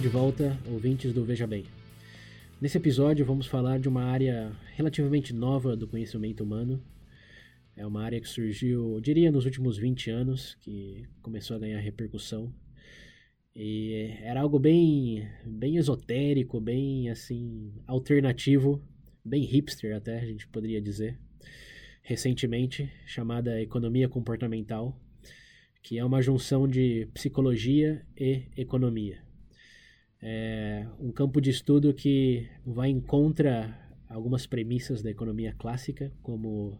de volta, ouvintes do Veja Bem. Nesse episódio vamos falar de uma área relativamente nova do conhecimento humano. É uma área que surgiu, eu diria, nos últimos 20 anos, que começou a ganhar repercussão. E era algo bem, bem esotérico, bem assim, alternativo bem hipster até, a gente poderia dizer, recentemente, chamada Economia Comportamental, que é uma junção de psicologia e economia. É um campo de estudo que vai em contra algumas premissas da economia clássica, como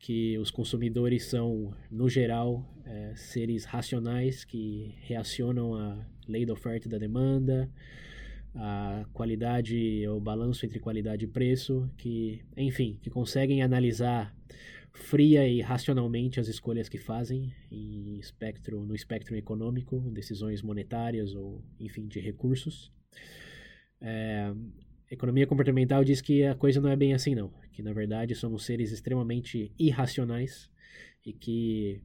que os consumidores são, no geral, é, seres racionais que reacionam à lei da oferta e da demanda, a qualidade, o balanço entre qualidade e preço, que, enfim, que conseguem analisar fria e racionalmente as escolhas que fazem em espectro, no espectro econômico, decisões monetárias ou, enfim, de recursos. É, economia comportamental diz que a coisa não é bem assim, não. Que, na verdade, somos seres extremamente irracionais e que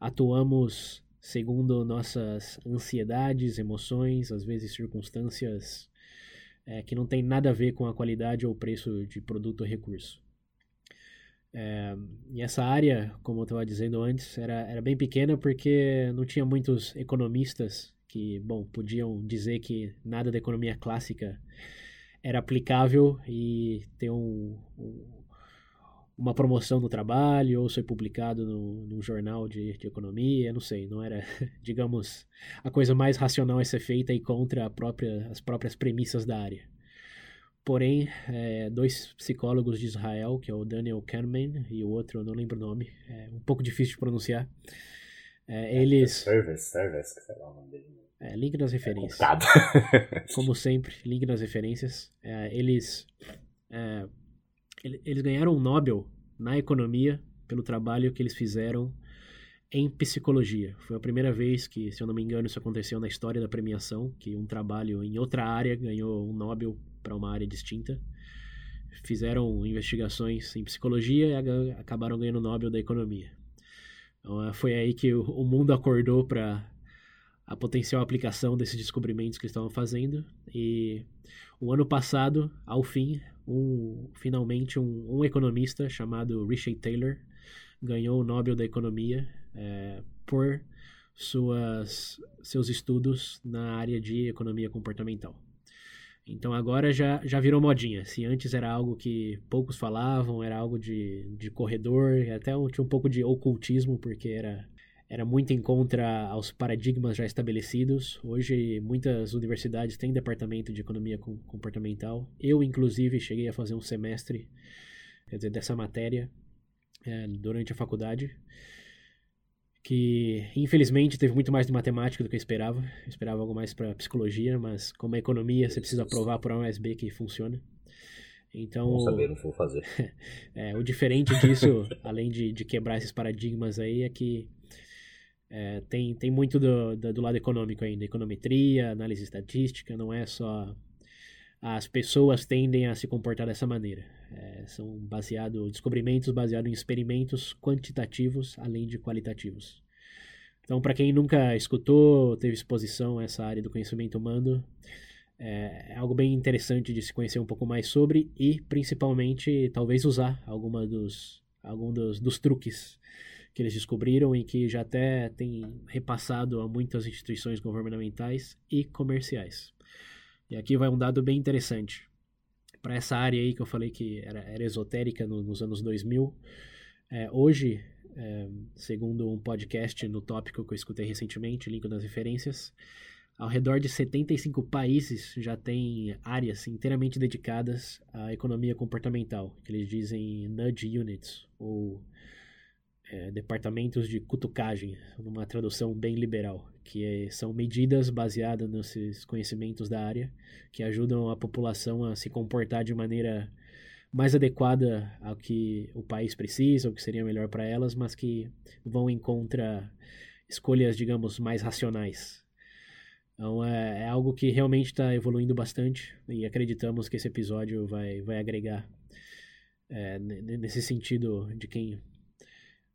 atuamos segundo nossas ansiedades, emoções, às vezes circunstâncias é, que não tem nada a ver com a qualidade ou preço de produto ou recurso. É, e essa área, como eu estava dizendo antes, era, era bem pequena porque não tinha muitos economistas que, bom, podiam dizer que nada da economia clássica era aplicável e ter um, um uma promoção no trabalho ou ser publicado no, num jornal de, de economia, não sei, não era, digamos, a coisa mais racional a ser feita e contra própria, as próprias premissas da área. Porém, é, dois psicólogos de Israel, que é o Daniel Kahneman e o outro, eu não lembro o nome, é um pouco difícil de pronunciar, é, eles... Service, service, que sei lá o nome dele. É, link nas é referências. É Como sempre, link nas referências. É, eles é, eles ganharam um Nobel na economia pelo trabalho que eles fizeram em psicologia. Foi a primeira vez que, se eu não me engano, isso aconteceu na história da premiação, que um trabalho em outra área ganhou um Nobel para uma área distinta. Fizeram investigações em psicologia e acabaram ganhando o Nobel da economia. Então, é, foi aí que o mundo acordou para a potencial aplicação desses descobrimentos que estavam fazendo. E o ano passado, ao fim, um, finalmente um, um, economista chamado Richard Taylor ganhou o Nobel da Economia é, por suas, seus estudos na área de economia comportamental. Então agora já, já virou modinha. Se antes era algo que poucos falavam, era algo de, de corredor, até tinha um pouco de ocultismo, porque era era muito em contra aos paradigmas já estabelecidos. Hoje, muitas universidades têm departamento de economia comportamental. Eu, inclusive, cheguei a fazer um semestre quer dizer, dessa matéria é, durante a faculdade, que infelizmente teve muito mais de matemática do que eu esperava. Eu esperava algo mais para psicologia, mas como é economia, você precisa provar por A mais B que funciona. Então, Vamos saber, não vou fazer. é, o diferente disso, além de, de quebrar esses paradigmas aí, é que é, tem, tem muito do, do, do, lado econômico ainda, econometria, análise estatística, não é só as pessoas tendem a se comportar dessa maneira. É, são baseados descobrimentos baseados em experimentos quantitativos além de qualitativos. Então, para quem nunca escutou, teve exposição a essa área do conhecimento humano, é, é algo bem interessante de se conhecer um pouco mais sobre e, principalmente, talvez usar alguma dos, algum dos, dos truques que eles descobriram e que já até tem repassado a muitas instituições governamentais e comerciais. E aqui vai um dado bem interessante. Para essa área aí que eu falei que era, era esotérica no, nos anos 2000, é, hoje, é, segundo um podcast no tópico que eu escutei recentemente, link nas referências, ao redor de 75 países já tem áreas inteiramente dedicadas à economia comportamental, que eles dizem nudge units, ou é, departamentos de cutucagem, numa tradução bem liberal, que é, são medidas baseadas nesses conhecimentos da área que ajudam a população a se comportar de maneira mais adequada ao que o país precisa, o que seria melhor para elas, mas que vão em contra escolhas, digamos, mais racionais. Então é, é algo que realmente está evoluindo bastante e acreditamos que esse episódio vai, vai agregar é, nesse sentido de quem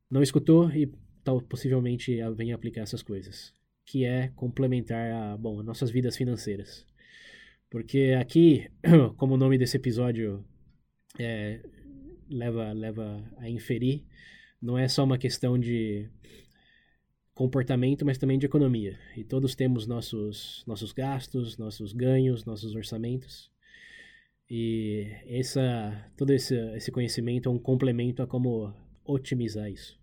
não escutou e tal, possivelmente venha aplicar essas coisas, que é complementar a, bom, nossas vidas financeiras. Porque aqui, como o nome desse episódio é, leva, leva a inferir, não é só uma questão de comportamento, mas também de economia. E todos temos nossos, nossos gastos, nossos ganhos, nossos orçamentos. E essa, todo esse, esse conhecimento é um complemento a como otimizar isso.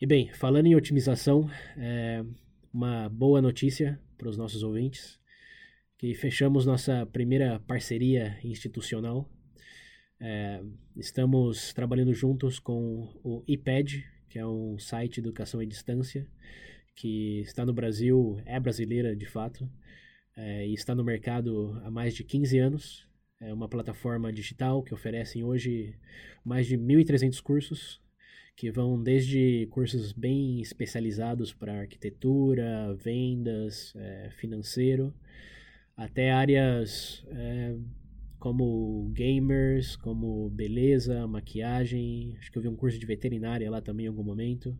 E bem, falando em otimização, é uma boa notícia para os nossos ouvintes, que fechamos nossa primeira parceria institucional. É, estamos trabalhando juntos com o IPED, que é um site de educação à distância, que está no Brasil, é brasileira de fato, é, e está no mercado há mais de 15 anos. É uma plataforma digital que oferece hoje mais de 1.300 cursos que vão desde cursos bem especializados para arquitetura, vendas, é, financeiro, até áreas é, como gamers, como beleza, maquiagem. Acho que eu vi um curso de veterinária lá também em algum momento.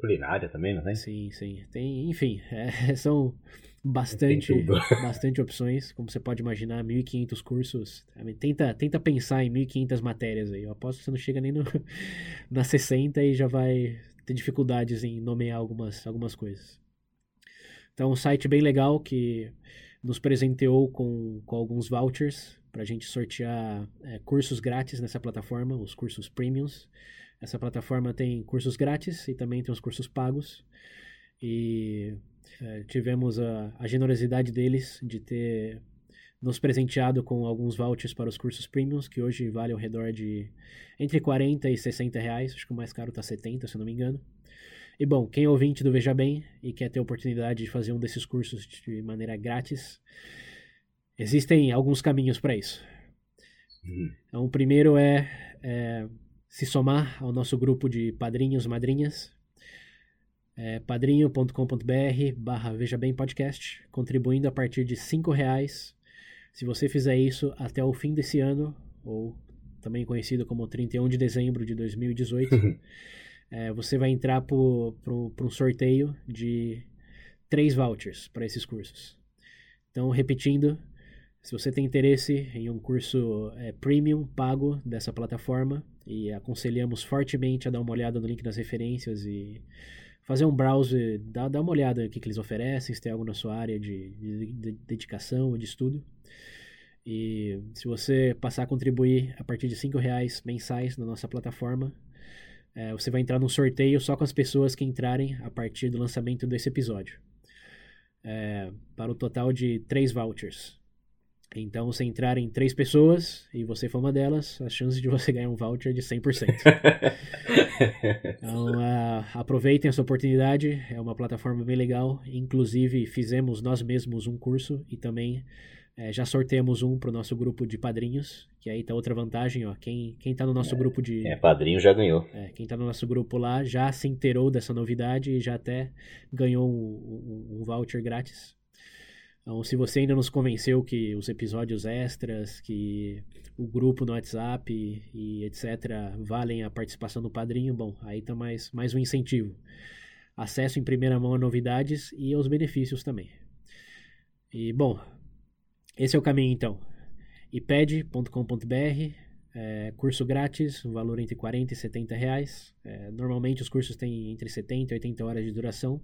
Culinária também, não tem? Sim, sim. Tem, enfim, é, são bastante, bastante opções. Como você pode imaginar, 1.500 cursos. Tenta, tenta pensar em 1.500 matérias aí. Eu aposto que você não chega nem no, na 60 e já vai ter dificuldades em nomear algumas, algumas coisas. Então, um site bem legal que nos presenteou com, com alguns vouchers para a gente sortear é, cursos grátis nessa plataforma, os cursos premiums. Essa plataforma tem cursos grátis e também tem os cursos pagos. E é, tivemos a, a, generosidade deles de ter nos presenteado com alguns vouchers para os cursos premiums, que hoje vale ao redor de entre 40 e 60 reais. Acho que o mais caro está 70, se não me engano. E bom, quem é ouvinte do Veja Bem e quer ter a oportunidade de fazer um desses cursos de maneira grátis, existem alguns caminhos para isso. Uhum. Então, o primeiro é, é se somar ao nosso grupo de padrinhos, madrinhas, é padrinho.com.br barra Veja Bem Podcast, contribuindo a partir de cinco reais. Se você fizer isso até o fim desse ano, ou também conhecido como 31 de dezembro de 2018, é, você vai entrar para um sorteio de três vouchers para esses cursos. Então, repetindo, se você tem interesse em um curso é, premium pago dessa plataforma, e aconselhamos fortemente a dar uma olhada no link nas referências e fazer um browse, dar, dar uma olhada no que, que eles oferecem, se tem algo na sua área de, de, de dedicação ou de estudo. E se você passar a contribuir a partir de cinco reais mensais na nossa plataforma, é, você vai entrar num sorteio só com as pessoas que entrarem a partir do lançamento desse episódio. É, para o total de três vouchers. Então, se entrarem três pessoas e você for uma delas, a chance de você ganhar um voucher é de 100%. então, uh, aproveitem essa oportunidade, é uma plataforma bem legal. Inclusive, fizemos nós mesmos um curso e também é, já sorteamos um para o nosso grupo de padrinhos, que aí tá outra vantagem, ó. Quem, quem tá no nosso é, grupo de. É, padrinho já ganhou. É, quem tá no nosso grupo lá já se inteirou dessa novidade e já até ganhou um, um, um voucher grátis. Então, se você ainda nos convenceu que os episódios extras, que o grupo no WhatsApp e, etc. valem a participação do padrinho, bom, aí tá mais, mais um incentivo. Acesso em primeira mão a novidades e aos benefícios também. E, bom, esse é o caminho então. iped.com.br, é, curso grátis, um valor entre 40 e 70 reais. É, normalmente os cursos têm entre 70 e 80 horas de duração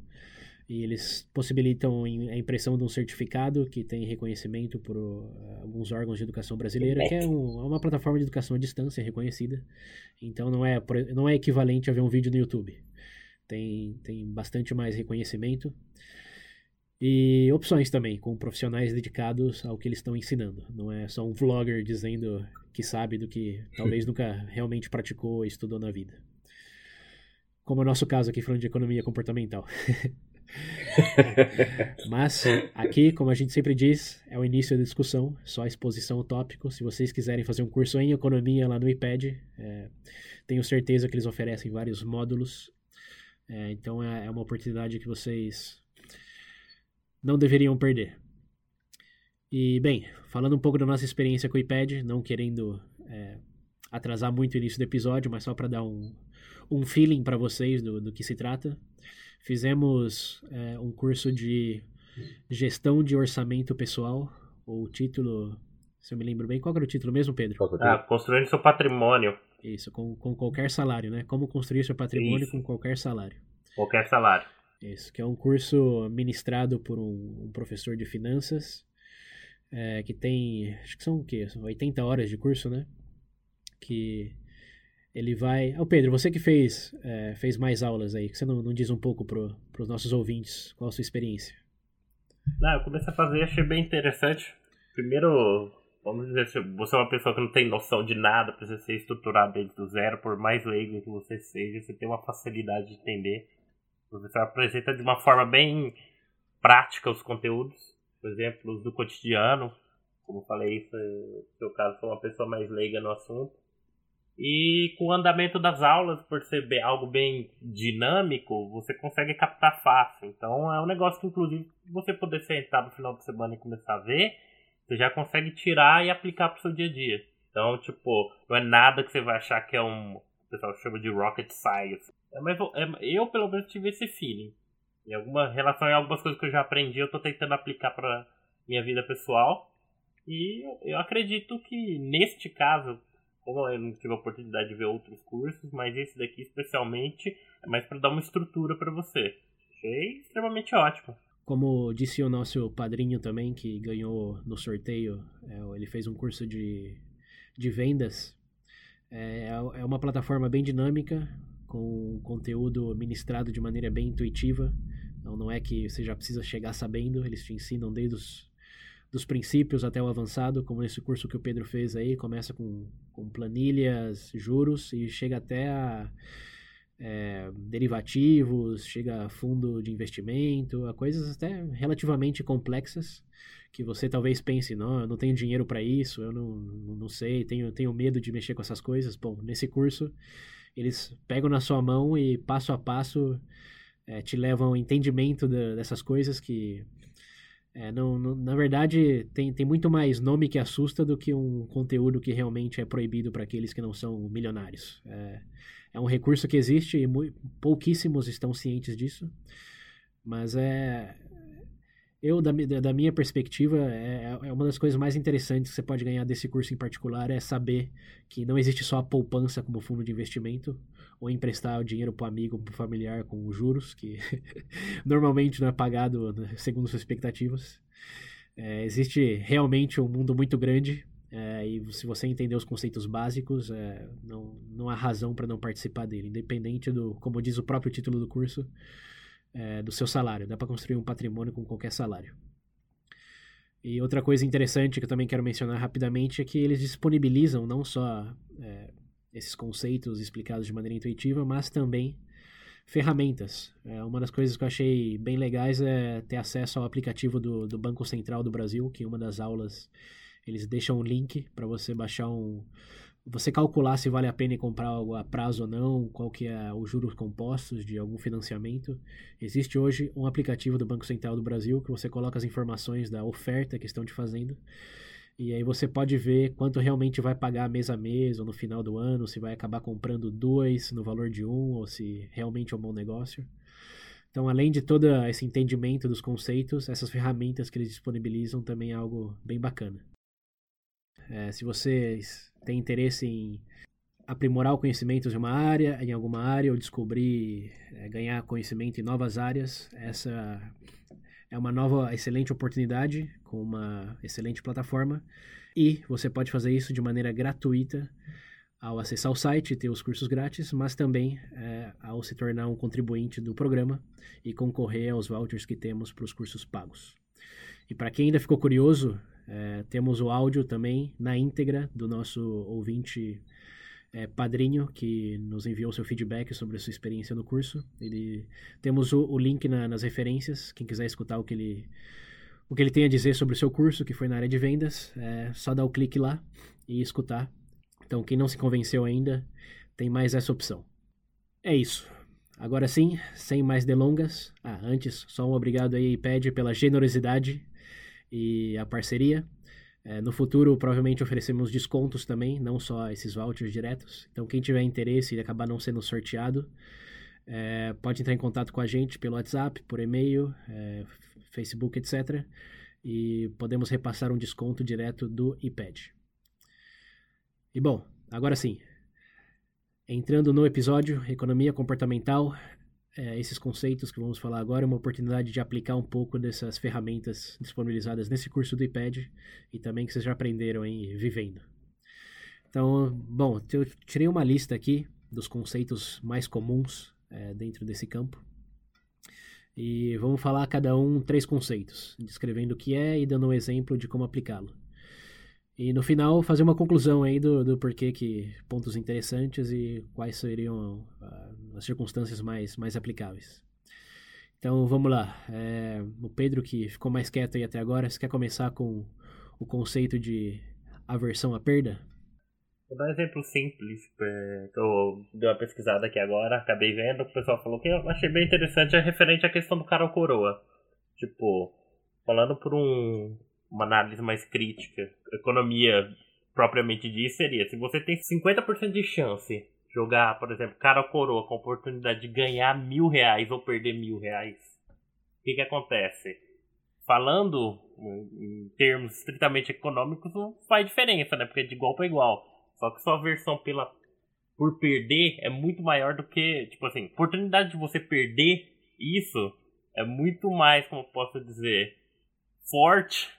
e eles possibilitam a impressão de um certificado que tem reconhecimento por uh, alguns órgãos de educação brasileira, que é, um, é, uma plataforma de educação à distância reconhecida. Então não é, não é equivalente a ver um vídeo no YouTube. Tem, tem bastante mais reconhecimento. E opções também, com profissionais dedicados ao que eles estão ensinando. Não é só um vlogger dizendo que sabe do que talvez nunca realmente praticou ou estudou na vida. Como é o nosso caso aqui falando de economia comportamental. Mas aqui, como a gente sempre diz, é o início da discussão, só exposição ao tópico. Se vocês quiserem fazer um curso em economia lá no IPED, é, tenho certeza que eles oferecem vários módulos. É, então é, é uma oportunidade que vocês não deveriam perder. E, bem, falando um pouco da nossa experiência com o iPad, não querendo é, atrasar muito o início do episódio, mas só para dar um, um feeling para vocês do, do que se trata. Fizemos é, um curso de gestão de orçamento pessoal, o título, se eu me lembro bem, qual era o título mesmo, Pedro? Ah, construindo seu patrimônio. Isso, com, com qualquer salário, né? Como construir seu patrimônio Isso. com qualquer salário. Qualquer salário. Isso, que é um curso ministrado por um, um professor de finanças, é, que tem, acho que são o quê? São 80 horas de curso, né? Que ele vai. Ô oh, Pedro, você que fez, é, fez mais aulas aí, que você não, não diz um pouco para os nossos ouvintes qual a sua experiência? Não, eu comecei a fazer e achei bem interessante. Primeiro, vamos dizer, se você é uma pessoa que não tem noção de nada, precisa ser estruturado desde do zero, por mais leigo que você seja, você tem uma facilidade de entender. O professor apresenta de uma forma bem prática os conteúdos, por exemplo, os do cotidiano. Como falei, no seu caso, foi uma pessoa mais leiga no assunto e com o andamento das aulas, por ser algo bem dinâmico, você consegue captar fácil. Então é um negócio que, inclusive, você poder sentar no final de semana e começar a ver, você já consegue tirar e aplicar para o seu dia a dia. Então, tipo, não é nada que você vai achar que é um. O pessoal chama de rocket science. É, mas é, eu, pelo menos, tive esse feeling. Em alguma relação em algumas coisas que eu já aprendi, eu estou tentando aplicar para minha vida pessoal. E eu acredito que, neste caso, como eu não tive a oportunidade de ver outros cursos, mas esse daqui especialmente é mais para dar uma estrutura para você. Achei extremamente ótimo. Como disse o nosso padrinho também, que ganhou no sorteio, é, ele fez um curso de, de vendas. É, é uma plataforma bem dinâmica, com conteúdo ministrado de maneira bem intuitiva. Então não é que você já precisa chegar sabendo, eles te ensinam desde os dos princípios até o avançado, como esse curso que o Pedro fez aí, começa com, com planilhas, juros e chega até a é, derivativos, chega a fundo de investimento, a coisas até relativamente complexas que você talvez pense, não, eu não tenho dinheiro para isso, eu não, não sei, tenho, tenho medo de mexer com essas coisas. Bom, nesse curso eles pegam na sua mão e passo a passo é, te levam ao entendimento da, dessas coisas que é, não, não, na verdade, tem, tem muito mais nome que assusta do que um conteúdo que realmente é proibido para aqueles que não são milionários. É, é um recurso que existe e pouquíssimos estão cientes disso, mas é. Eu, da, da minha perspectiva, é, é uma das coisas mais interessantes que você pode ganhar desse curso em particular é saber que não existe só a poupança como fundo de investimento, ou emprestar o dinheiro para amigo, para familiar com juros, que normalmente não é pagado né, segundo suas expectativas. É, existe realmente um mundo muito grande é, e se você entender os conceitos básicos, é, não, não há razão para não participar dele, independente do, como diz o próprio título do curso, é, do seu salário. Dá para construir um patrimônio com qualquer salário. E outra coisa interessante que eu também quero mencionar rapidamente é que eles disponibilizam não só é, esses conceitos explicados de maneira intuitiva, mas também ferramentas. É, uma das coisas que eu achei bem legais é ter acesso ao aplicativo do, do Banco Central do Brasil, que em uma das aulas eles deixam um link para você baixar um. Você calcular se vale a pena comprar algo a prazo ou não, qual que é os juros compostos de algum financiamento. Existe hoje um aplicativo do Banco Central do Brasil que você coloca as informações da oferta que estão te fazendo e aí você pode ver quanto realmente vai pagar mês a mês ou no final do ano, se vai acabar comprando dois no valor de um ou se realmente é um bom negócio. Então, além de todo esse entendimento dos conceitos, essas ferramentas que eles disponibilizam também é algo bem bacana. É, se vocês têm interesse em aprimorar o conhecimento de uma área, em alguma área, ou descobrir, é, ganhar conhecimento em novas áreas, essa é uma nova excelente oportunidade com uma excelente plataforma e você pode fazer isso de maneira gratuita ao acessar o site e ter os cursos grátis, mas também é, ao se tornar um contribuinte do programa e concorrer aos vouchers que temos para os cursos pagos. E para quem ainda ficou curioso, é, temos o áudio também na íntegra do nosso ouvinte é, padrinho que nos enviou seu feedback sobre a sua experiência no curso. Ele temos o, o link na, nas referências. Quem quiser escutar o que ele o que ele tem a dizer sobre o seu curso, que foi na área de vendas, é só dar o clique lá e escutar. Então, quem não se convenceu ainda, tem mais essa opção. É isso. Agora sim, sem mais delongas. Ah, antes, só um obrigado aí, IPED, pela generosidade e a parceria. É, no futuro, provavelmente oferecemos descontos também, não só esses vouchers diretos. Então, quem tiver interesse e acabar não sendo sorteado, é, pode entrar em contato com a gente pelo WhatsApp, por e-mail, é, Facebook, etc. E podemos repassar um desconto direto do iPad. E bom, agora sim. Entrando no episódio Economia Comportamental, é, esses conceitos que vamos falar agora é uma oportunidade de aplicar um pouco dessas ferramentas disponibilizadas nesse curso do iPad e também que vocês já aprenderam em vivendo. Então, bom, eu tirei uma lista aqui dos conceitos mais comuns é, dentro desse campo. E vamos falar cada um três conceitos, descrevendo o que é e dando um exemplo de como aplicá-lo. E no final fazer uma conclusão aí do, do porquê que pontos interessantes e quais seriam uh, as circunstâncias mais, mais aplicáveis. Então vamos lá. É, o Pedro que ficou mais quieto aí até agora, você quer começar com o conceito de aversão à perda? Vou dar um exemplo simples, é, que eu dei uma pesquisada aqui agora, acabei vendo, o pessoal falou que eu achei bem interessante, é referente à questão do cara ou coroa. Tipo, falando por um, uma análise mais crítica, economia propriamente dita seria, se você tem 50% de chance jogar, por exemplo, cara ou coroa com a oportunidade de ganhar mil reais ou perder mil reais, o que que acontece? Falando em termos estritamente econômicos, não faz diferença, né? Porque é de igual para igual. Só que sua versão pela por perder é muito maior do que, tipo assim, oportunidade de você perder isso é muito mais, como posso dizer, forte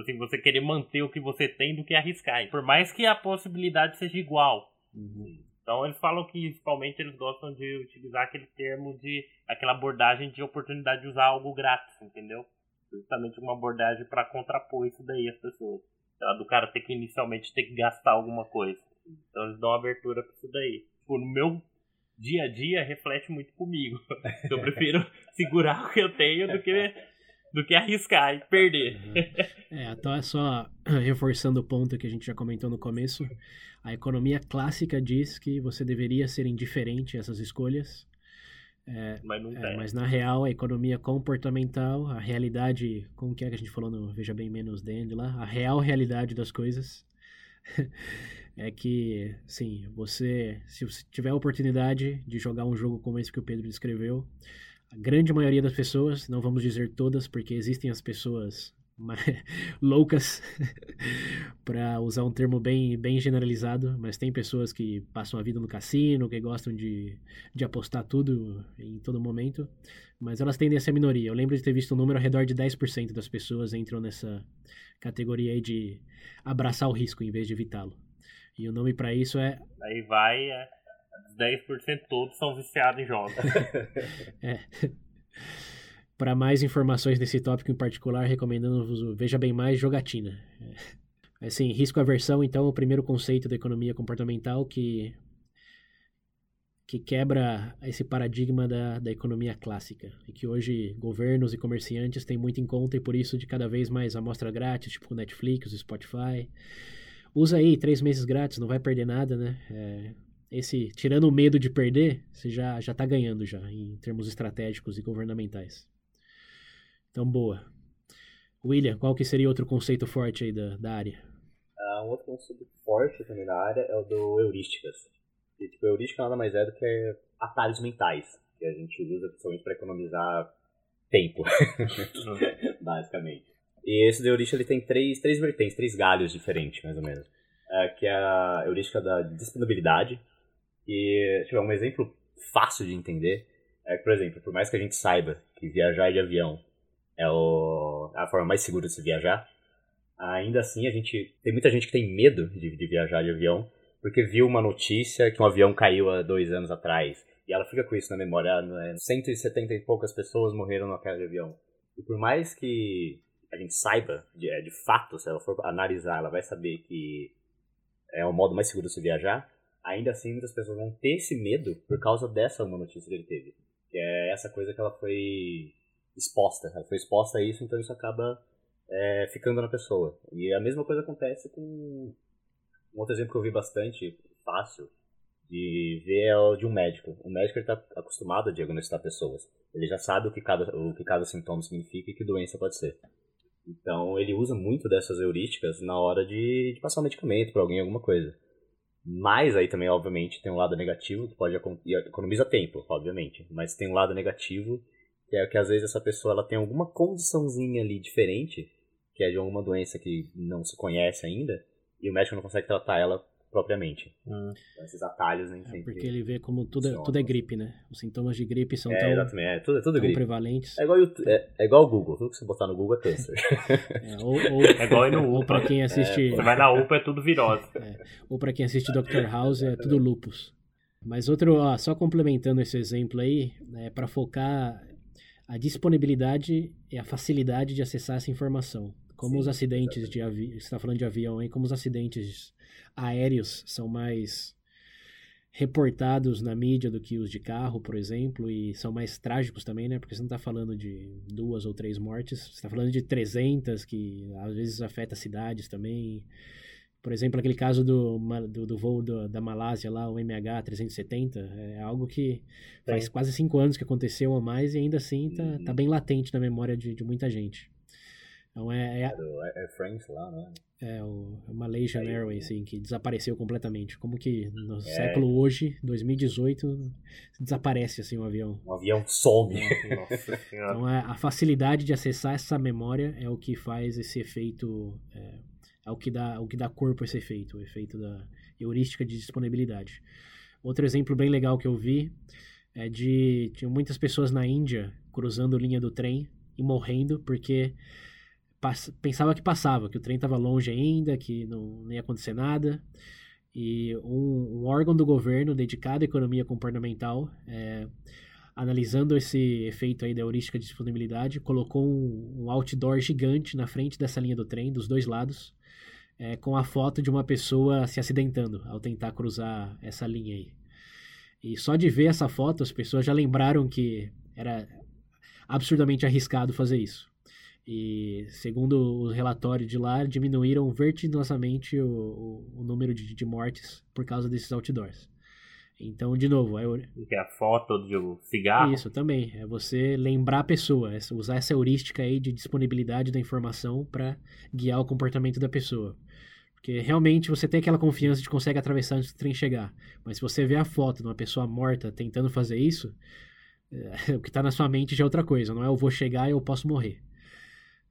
assim, você querer manter o que você tem do que arriscar. Por mais que a possibilidade seja igual. Uhum. Então eles falam que principalmente eles gostam de utilizar aquele termo de aquela abordagem de oportunidade de usar algo grátis, entendeu? Justamente uma abordagem para contrapor isso daí às pessoas. Do cara ter que inicialmente ter que gastar alguma coisa. Então eles dão abertura para isso daí. Tipo, no meu dia a dia reflete muito comigo. eu prefiro segurar o que eu tenho do que do que arriscar e perder. Uhum. É, então é só reforçando o ponto que a gente já comentou no começo. A economia clássica diz que você deveria ser indiferente a essas escolhas. É, mas não é, Mas na real, a economia comportamental, a realidade, como que é que a gente falou no Veja Bem Menos Dende lá, a real realidade das coisas é que, sim, você, se você tiver a oportunidade de jogar um jogo como esse que o Pedro descreveu, a grande maioria das pessoas, não vamos dizer todas, porque existem as pessoas loucas, para usar um termo bem, bem generalizado, mas tem pessoas que passam a vida no cassino, que gostam de, de apostar tudo em todo momento, mas elas tendem a ser minoria. Eu lembro de ter visto um número ao redor de 10% das pessoas entram nessa categoria aí de abraçar o risco em vez de evitá-lo. E o nome para isso é. Aí vai, é 10% todos são viciados em jogos. é. Para mais informações nesse tópico em particular, recomendamos o Veja Bem Mais Jogatina. É. Assim, risco aversão, então, o primeiro conceito da economia comportamental que, que quebra esse paradigma da, da economia clássica. E que hoje governos e comerciantes têm muito em conta e por isso de cada vez mais amostra grátis, tipo Netflix, Spotify. Usa aí três meses grátis, não vai perder nada, né? É, esse tirando o medo de perder, você já já está ganhando já em termos estratégicos e governamentais. Então boa. William, qual que seria outro conceito forte aí da, da área? Uh, um outro conceito forte também da área é o do heurísticas. E, tipo, heurística nada mais é do que atalhos mentais que a gente usa principalmente para economizar tempo, basicamente. E esse do heurística ele tem três, três vertentes, três galhos diferentes, mais ou menos. Uh, que é a heurística da disponibilidade, e, tipo, um exemplo fácil de entender é que, por exemplo, por mais que a gente saiba que viajar de avião é o, a forma mais segura de se viajar, ainda assim a gente tem muita gente que tem medo de, de viajar de avião porque viu uma notícia que um avião caiu há dois anos atrás. E ela fica com isso na memória. Ah, não é? 170 e poucas pessoas morreram no queda de avião. E por mais que a gente saiba, de, é, de fato, se ela for analisar, ela vai saber que é o modo mais seguro de se viajar, ainda assim muitas pessoas vão ter esse medo por causa dessa uma notícia que ele teve. Que é essa coisa que ela foi exposta. Ela foi exposta a isso, então isso acaba é, ficando na pessoa. E a mesma coisa acontece com um outro exemplo que eu vi bastante fácil de ver é o de um médico. O médico está acostumado a diagnosticar pessoas. Ele já sabe o que cada, o que cada sintoma significa e que doença pode ser. Então ele usa muito dessas heurísticas na hora de, de passar um medicamento para alguém, alguma coisa. Mas aí também, obviamente, tem um lado negativo, que pode economiza tempo, obviamente. Mas tem um lado negativo, que é que às vezes essa pessoa ela tem alguma condiçãozinha ali diferente, que é de alguma doença que não se conhece ainda, e o médico não consegue tratar ela propriamente. Hum. Então, esses atalhos nem é sempre. Porque ele vê como tudo é, tudo é gripe, né? Os sintomas de gripe são é, tão, exatamente. É, tudo, é tudo tão gripe. prevalentes. É igual, é, é igual o Google. Tudo que você botar no Google é câncer. É, ou, ou, É igual ir no ou UPA. pra quem assiste. Você vai na UPA é tudo virose. É, ou para quem assiste Dr. House é tudo lupus. Mas outro, ó, só complementando esse exemplo aí, é para focar a disponibilidade e a facilidade de acessar essa informação. Como Sim, os acidentes de avião, você está falando de avião aí, como os acidentes aéreos são mais reportados na mídia do que os de carro, por exemplo, e são mais trágicos também, né? Porque você não está falando de duas ou três mortes, você está falando de 300, que às vezes afeta cidades também. Por exemplo, aquele caso do, do, do voo do- da Malásia lá, o MH370, é algo que faz Sim. quase cinco anos que aconteceu a mais e ainda assim tá, Uhum. tá bem latente na memória de, de muita gente. Então é, é, do Air France lá, né? é o o Malaysian Aí, Airways, assim, que desapareceu completamente. Como que no É. século hoje, 2018, desaparece assim um avião. Um avião some. Então a, a facilidade de acessar essa memória é o que faz esse efeito, é, é o que dá o que dá corpo a esse efeito, o efeito da heurística de disponibilidade. Outro exemplo bem legal que eu vi é de tinha muitas pessoas na Índia cruzando linha do trem e morrendo porque pensava que passava, que o trem estava longe ainda, que não, não ia acontecer nada. E um, um órgão do governo dedicado à economia comportamental, é, analisando esse efeito aí da heurística de disponibilidade, colocou um, um outdoor gigante na frente dessa linha do trem, dos dois lados, é, com a foto de uma pessoa se acidentando ao tentar cruzar essa linha aí. E só de ver essa foto, as pessoas já lembraram que era absurdamente arriscado fazer isso. E, segundo o relatório de lá, diminuíram vertiginosamente o, o, o número de, de mortes por causa desses outdoors. Então, de novo, é, o- Que é a foto do cigarro. isso também. É você lembrar a pessoa, essa- usar essa heurística aí de disponibilidade da informação para guiar o comportamento da pessoa. Porque realmente você tem aquela confiança de que consegue atravessar antes do trem chegar. Mas se você vê a foto de uma pessoa morta tentando fazer isso, é, o que está na sua mente já é outra coisa. Não é eu vou chegar e eu posso morrer.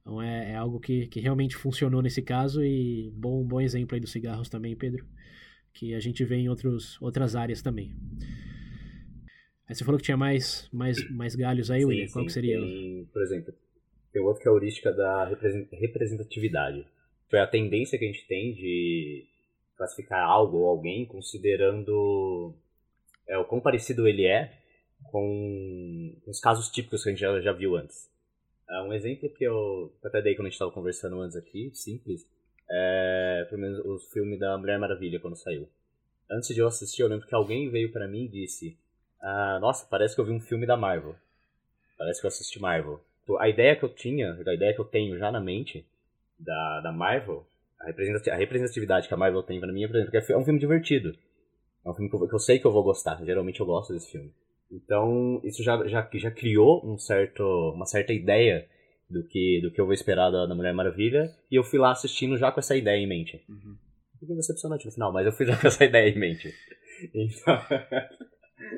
Então é, é algo que, que realmente funcionou nesse caso e bom, bom exemplo aí dos cigarros também, Pedro. Que a gente vê em outros, outras áreas também. Aí você falou que tinha mais, mais, mais galhos aí, Sim, William. Qual sim, que seria? Tem, por exemplo, tem outro que é a heurística da represen- representatividade. Foi a tendência que a gente tem de classificar algo ou alguém considerando é, o quão parecido ele é com, com os casos típicos que a gente já, já viu antes. Ah, um exemplo que eu até dei quando a gente estava conversando antes aqui, simples, é pelo menos o filme da Mulher Maravilha quando saiu. Antes de eu assistir, eu lembro que alguém veio para mim e disse: ah, Nossa, parece que eu vi um filme da Marvel. Parece que eu assisti Marvel. Tipo, A ideia que eu tinha, a ideia que eu tenho já na mente da, da Marvel, a representati- a representatividade que a Marvel tem pra mim é, por exemplo, é um filme divertido. É um filme que eu sei que eu vou gostar. Geralmente eu gosto desse filme. Então, isso já, já, já criou um certo, uma certa ideia do que, do que eu vou esperar da, da Mulher Maravilha. E eu fui lá assistindo já com essa ideia em mente. Uhum. Fiquei decepcionante no final, mas eu fui já com essa ideia em mente. Então,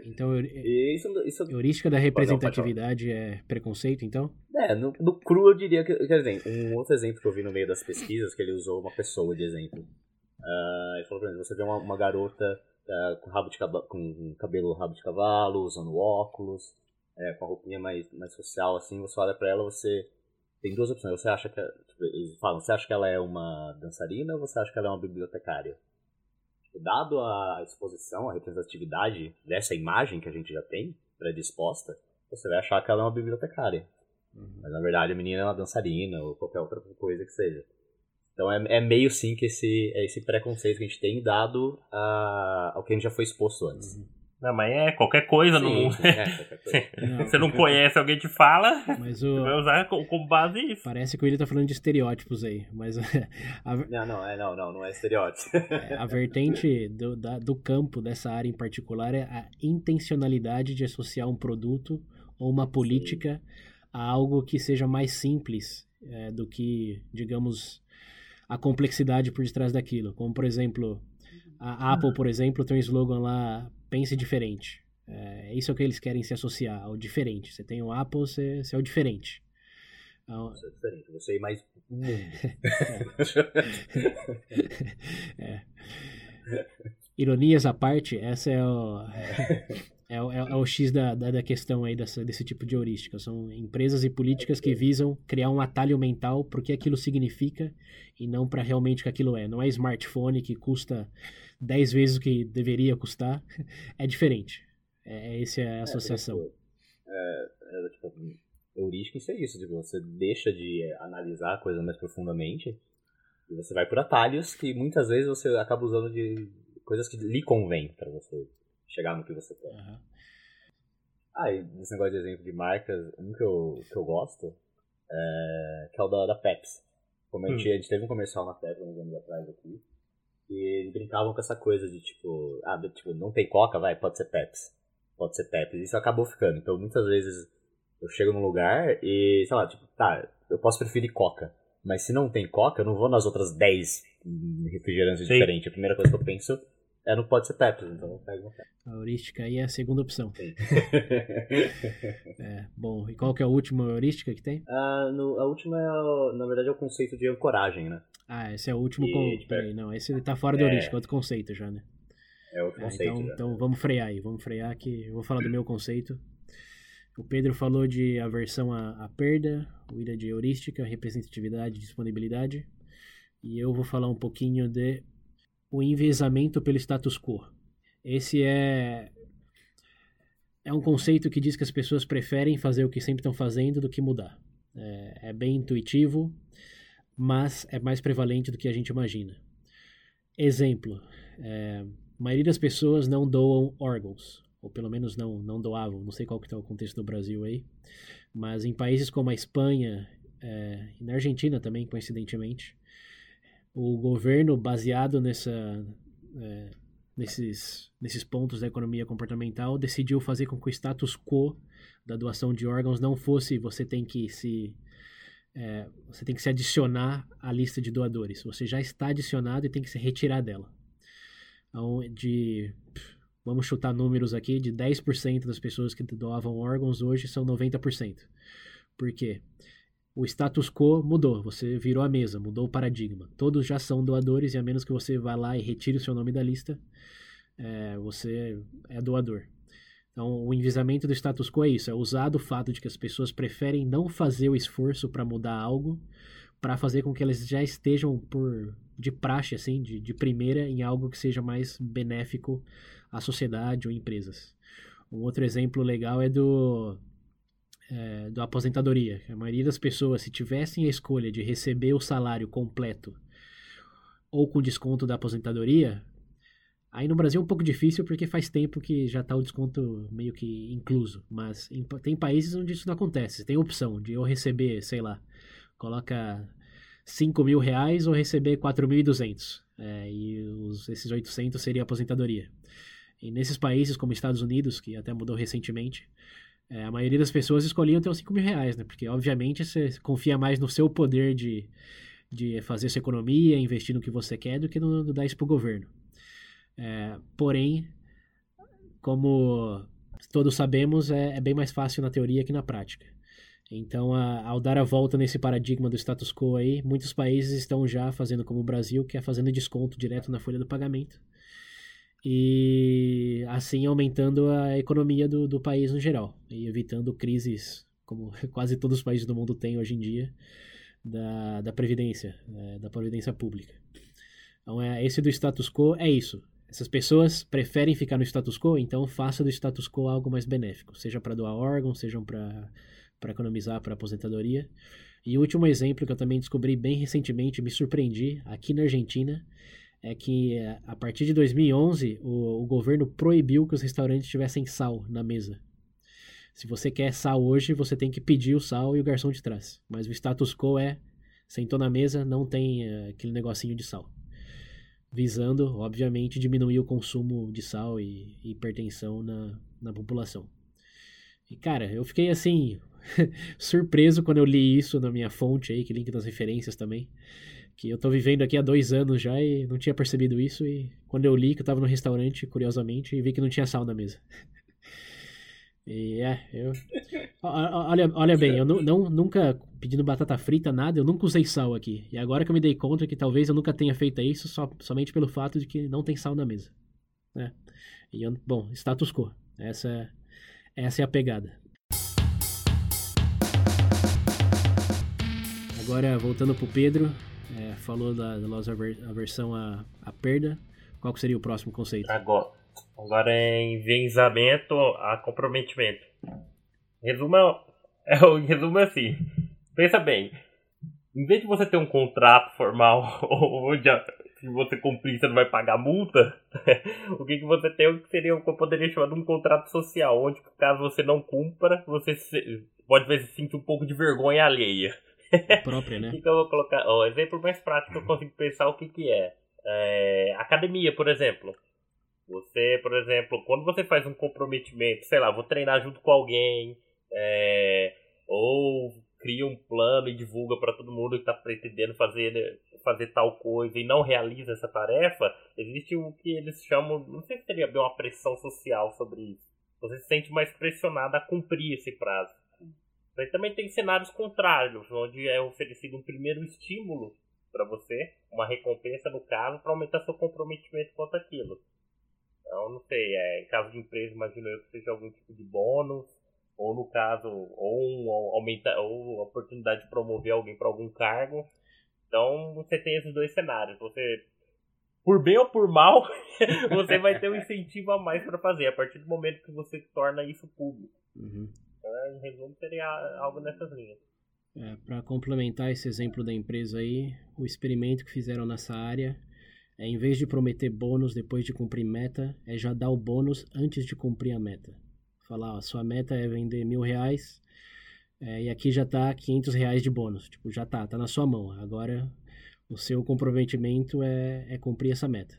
Então, e isso, isso heurística da Pode não, pode representatividade é preconceito, então? É, no, no cru eu diria que. Quer dizer, um outro exemplo que eu vi no meio das pesquisas, que ele usou uma pessoa de exemplo. Ah, ele falou, por exemplo, você vê uma, uma garota ah, com, rabo de caba- com cabelo rabo de cavalo, usando óculos, é, com a roupinha mais, mais social, assim, você olha pra ela, você tem duas opções. Você acha que. Tipo, eles falam, você acha que ela é uma dançarina ou você acha que ela é uma bibliotecária? Dado a exposição, a representatividade dessa imagem que a gente já tem predisposta, você vai achar que ela é uma bibliotecária. Uhum. Mas na verdade a menina é uma dançarina ou qualquer outra coisa que seja. Então é, é meio sim que esse, é esse preconceito que a gente tem dado a, ao que a gente já foi exposto antes. Uhum. Não, mas é qualquer coisa sim, no mundo. É, qualquer coisa. não, você não conhece, alguém te fala, mas o... você vai usar como base isso. Parece que o William tá falando de estereótipos aí, mas... A... Não, não, é, não, não, não é estereótipo. É, a vertente do, da, do campo dessa área em particular é a intencionalidade de associar um produto ou uma política sim. a algo que seja mais simples é, do que, digamos, a complexidade por detrás daquilo. Como, por exemplo, a Apple, por exemplo, tem um slogan lá pense diferente. É, isso é o que eles querem se associar, ao diferente. Você tem o Apple, você, você é o diferente. Então, você é diferente, você é mais mundo. é. Ironias à parte, essa é o, é, o, é o X da, da, da, questão aí dessa, desse tipo de heurística. São empresas e políticas que visam criar um atalho mental para o que aquilo significa e não para realmente o que aquilo é. Não é smartphone que custa 10 vezes o que deveria custar, é diferente. É, essa é a é, associação. É, é, tipo, heurística isso é isso, tipo, você deixa de analisar a coisa mais profundamente e você vai por atalhos que muitas vezes você acaba usando de coisas que lhe convém para você chegar no que você quer. Uhum. Ah, e esse negócio de exemplo de marcas, um que eu, que eu gosto é, que é o da, da Pepsi. Como a gente, hum. a gente teve um comercial na Pepsi uns anos atrás aqui, e eles brincavam com essa coisa de tipo, ah, tipo, não tem coca, vai, pode ser Pepsi. Pode ser Pepsi. Isso acabou ficando. Então muitas vezes eu chego num lugar e, sei lá, tipo, tá, eu posso preferir coca. Mas se não tem coca, eu não vou nas outras 10 refrigerantes Sim. diferentes. A primeira coisa que eu penso é no pode ser Pepsi, então eu pego uma Pepsi. A heurística aí é a segunda opção. é, bom, e qual que é a última heurística que tem? Ah, no, a última, é, na verdade, é o conceito de ancoragem, né? Ah, esse é o último. E, con... Peraí, não, esse tá fora da heurística, é outro conceito já, né? É outro ah, conceito. então, então vamos frear aí, vamos frear que eu vou falar do meu conceito. O Pedro falou de aversão à, à perda, o ida de heurística, representatividade disponibilidade. E eu vou falar um pouquinho de o enviesamento pelo status quo. Esse é é um conceito que diz que as pessoas preferem fazer o que sempre estão fazendo do que mudar. É, é bem intuitivo, mas é mais prevalente do que a gente imagina. Exemplo: é, a maioria das pessoas não doam órgãos, ou pelo menos não, não doavam. Não sei qual que está o contexto do Brasil aí, mas em países como a Espanha é, e na Argentina também, coincidentemente, o governo, baseado nessa, é, nesses, nesses pontos da economia comportamental, decidiu fazer com que o status quo da doação de órgãos não fosse você tem que se é, você tem que se adicionar à lista de doadores. Você já está adicionado e tem que se retirar dela. Então, de, vamos chutar números aqui, de 10% das pessoas que doavam órgãos hoje são 90%. Por quê? O status quo mudou, você virou a mesa, mudou o paradigma. Todos já são doadores e a menos que você vá lá e retire o seu nome da lista, é, você é doador. Então, o envisamento do status quo é isso: é usar o fato de que as pessoas preferem não fazer o esforço para mudar algo, para fazer com que elas já estejam por de praxe, assim, de, de primeira, em algo que seja mais benéfico à sociedade ou empresas. Um outro exemplo legal é do é, do aposentadoria. A maioria das pessoas, se tivessem a escolha de receber o salário completo ou com desconto da aposentadoria, Aí no Brasil é um pouco difícil porque faz tempo que já está o desconto meio que incluso. Mas em, tem países onde isso não acontece. Tem opção de eu receber, sei lá, coloca 5 mil reais ou receber 4.200. É, e os, esses 800 seria aposentadoria. E nesses países como Estados Unidos, que até mudou recentemente, é, a maioria das pessoas escolhiam ter os 5 mil reais, né? Porque obviamente você confia mais no seu poder de, de fazer sua economia, investir no que você quer, do que no, dar isso pro governo. É, porém, como todos sabemos, é, é, bem mais fácil na teoria que na prática. Então, a, ao dar a volta nesse paradigma do status quo aí, muitos países estão já fazendo como o Brasil, que é fazendo desconto direto na folha do pagamento. E assim aumentando a economia do, do país no geral. E evitando crises, como quase todos os países do mundo têm hoje em dia, da, da previdência, é, da previdência pública. Então, é, esse do status quo é isso essas pessoas preferem ficar no status quo, então faça do status quo algo mais benéfico, seja para doar órgãos, seja para economizar para aposentadoria. E o último exemplo que eu também descobri bem recentemente, me surpreendi, aqui na Argentina, é que a partir de 2011 o, o governo proibiu que os restaurantes tivessem sal na mesa. Se você quer sal hoje, você tem que pedir o sal e o garçom te traz. Mas o status quo é, sentou na mesa, não tem uh, aquele negocinho de sal. Visando, obviamente, diminuir o consumo de sal e hipertensão na, na população. E, cara, eu fiquei assim, surpreso quando eu li isso na minha fonte aí, que link das referências também. Que eu tô vivendo aqui há dois anos já e não tinha percebido isso. E quando eu li que eu tava no restaurante, curiosamente, e vi que não tinha sal na mesa. E é, eu. Olha, olha bem, eu não, nunca pedindo batata frita, nada, eu nunca usei sal aqui. E agora que eu me dei conta que talvez eu nunca tenha feito isso só, somente pelo fato de que não tem sal na mesa. Né? E eu, bom, status quo. Essa, essa é a pegada. Agora, voltando pro Pedro, é, falou da, da nossa aversão à, à perda. Qual seria o próximo conceito? Agora, agora é enviezamento a comprometimento. Resumo é, o resumo assim. Pensa bem. Em vez de você ter um contrato formal onde se você cumprir você não vai pagar multa, o que, que você tem o que seria o que eu poderia chamar de um contrato social, onde caso você não cumpra, você se, pode se sentir um pouco de vergonha alheia. Própria, né? então eu vou colocar, o exemplo mais prático que eu consigo pensar o que, que é. é. Academia, por exemplo. Você, por exemplo, quando você faz um comprometimento, sei lá, vou treinar junto com alguém, é, ou cria um plano e divulga para todo mundo que está pretendendo fazer, fazer tal coisa e não realiza essa tarefa, existe o que eles chamam, não sei se seria bem uma pressão social sobre isso. Você se sente mais pressionado a cumprir esse prazo. Mas também tem cenários contrários, onde é oferecido um primeiro estímulo para você, uma recompensa no caso, para aumentar seu comprometimento quanto aquilo. Então, não sei, é, em caso de empresa, imagino eu que seja algum tipo de bônus, ou no caso, ou, um, ou aumenta, ou a oportunidade de promover alguém para algum cargo. Então, você tem esses dois cenários. Você, por bem ou por mal, você vai ter um incentivo a mais para fazer, a partir do momento que você torna isso público. Uhum. Então, em resumo, seria algo nessas linhas. É, Para complementar esse exemplo da empresa aí, o experimento que fizeram nessa área é, em vez de prometer bônus depois de cumprir meta, é já dar o bônus antes de cumprir a meta. Falar, ó, sua meta é vender mil reais é, e aqui já tá 500 reais de bônus. Tipo, já tá, tá na sua mão. Agora o seu comprometimento é, é cumprir essa meta.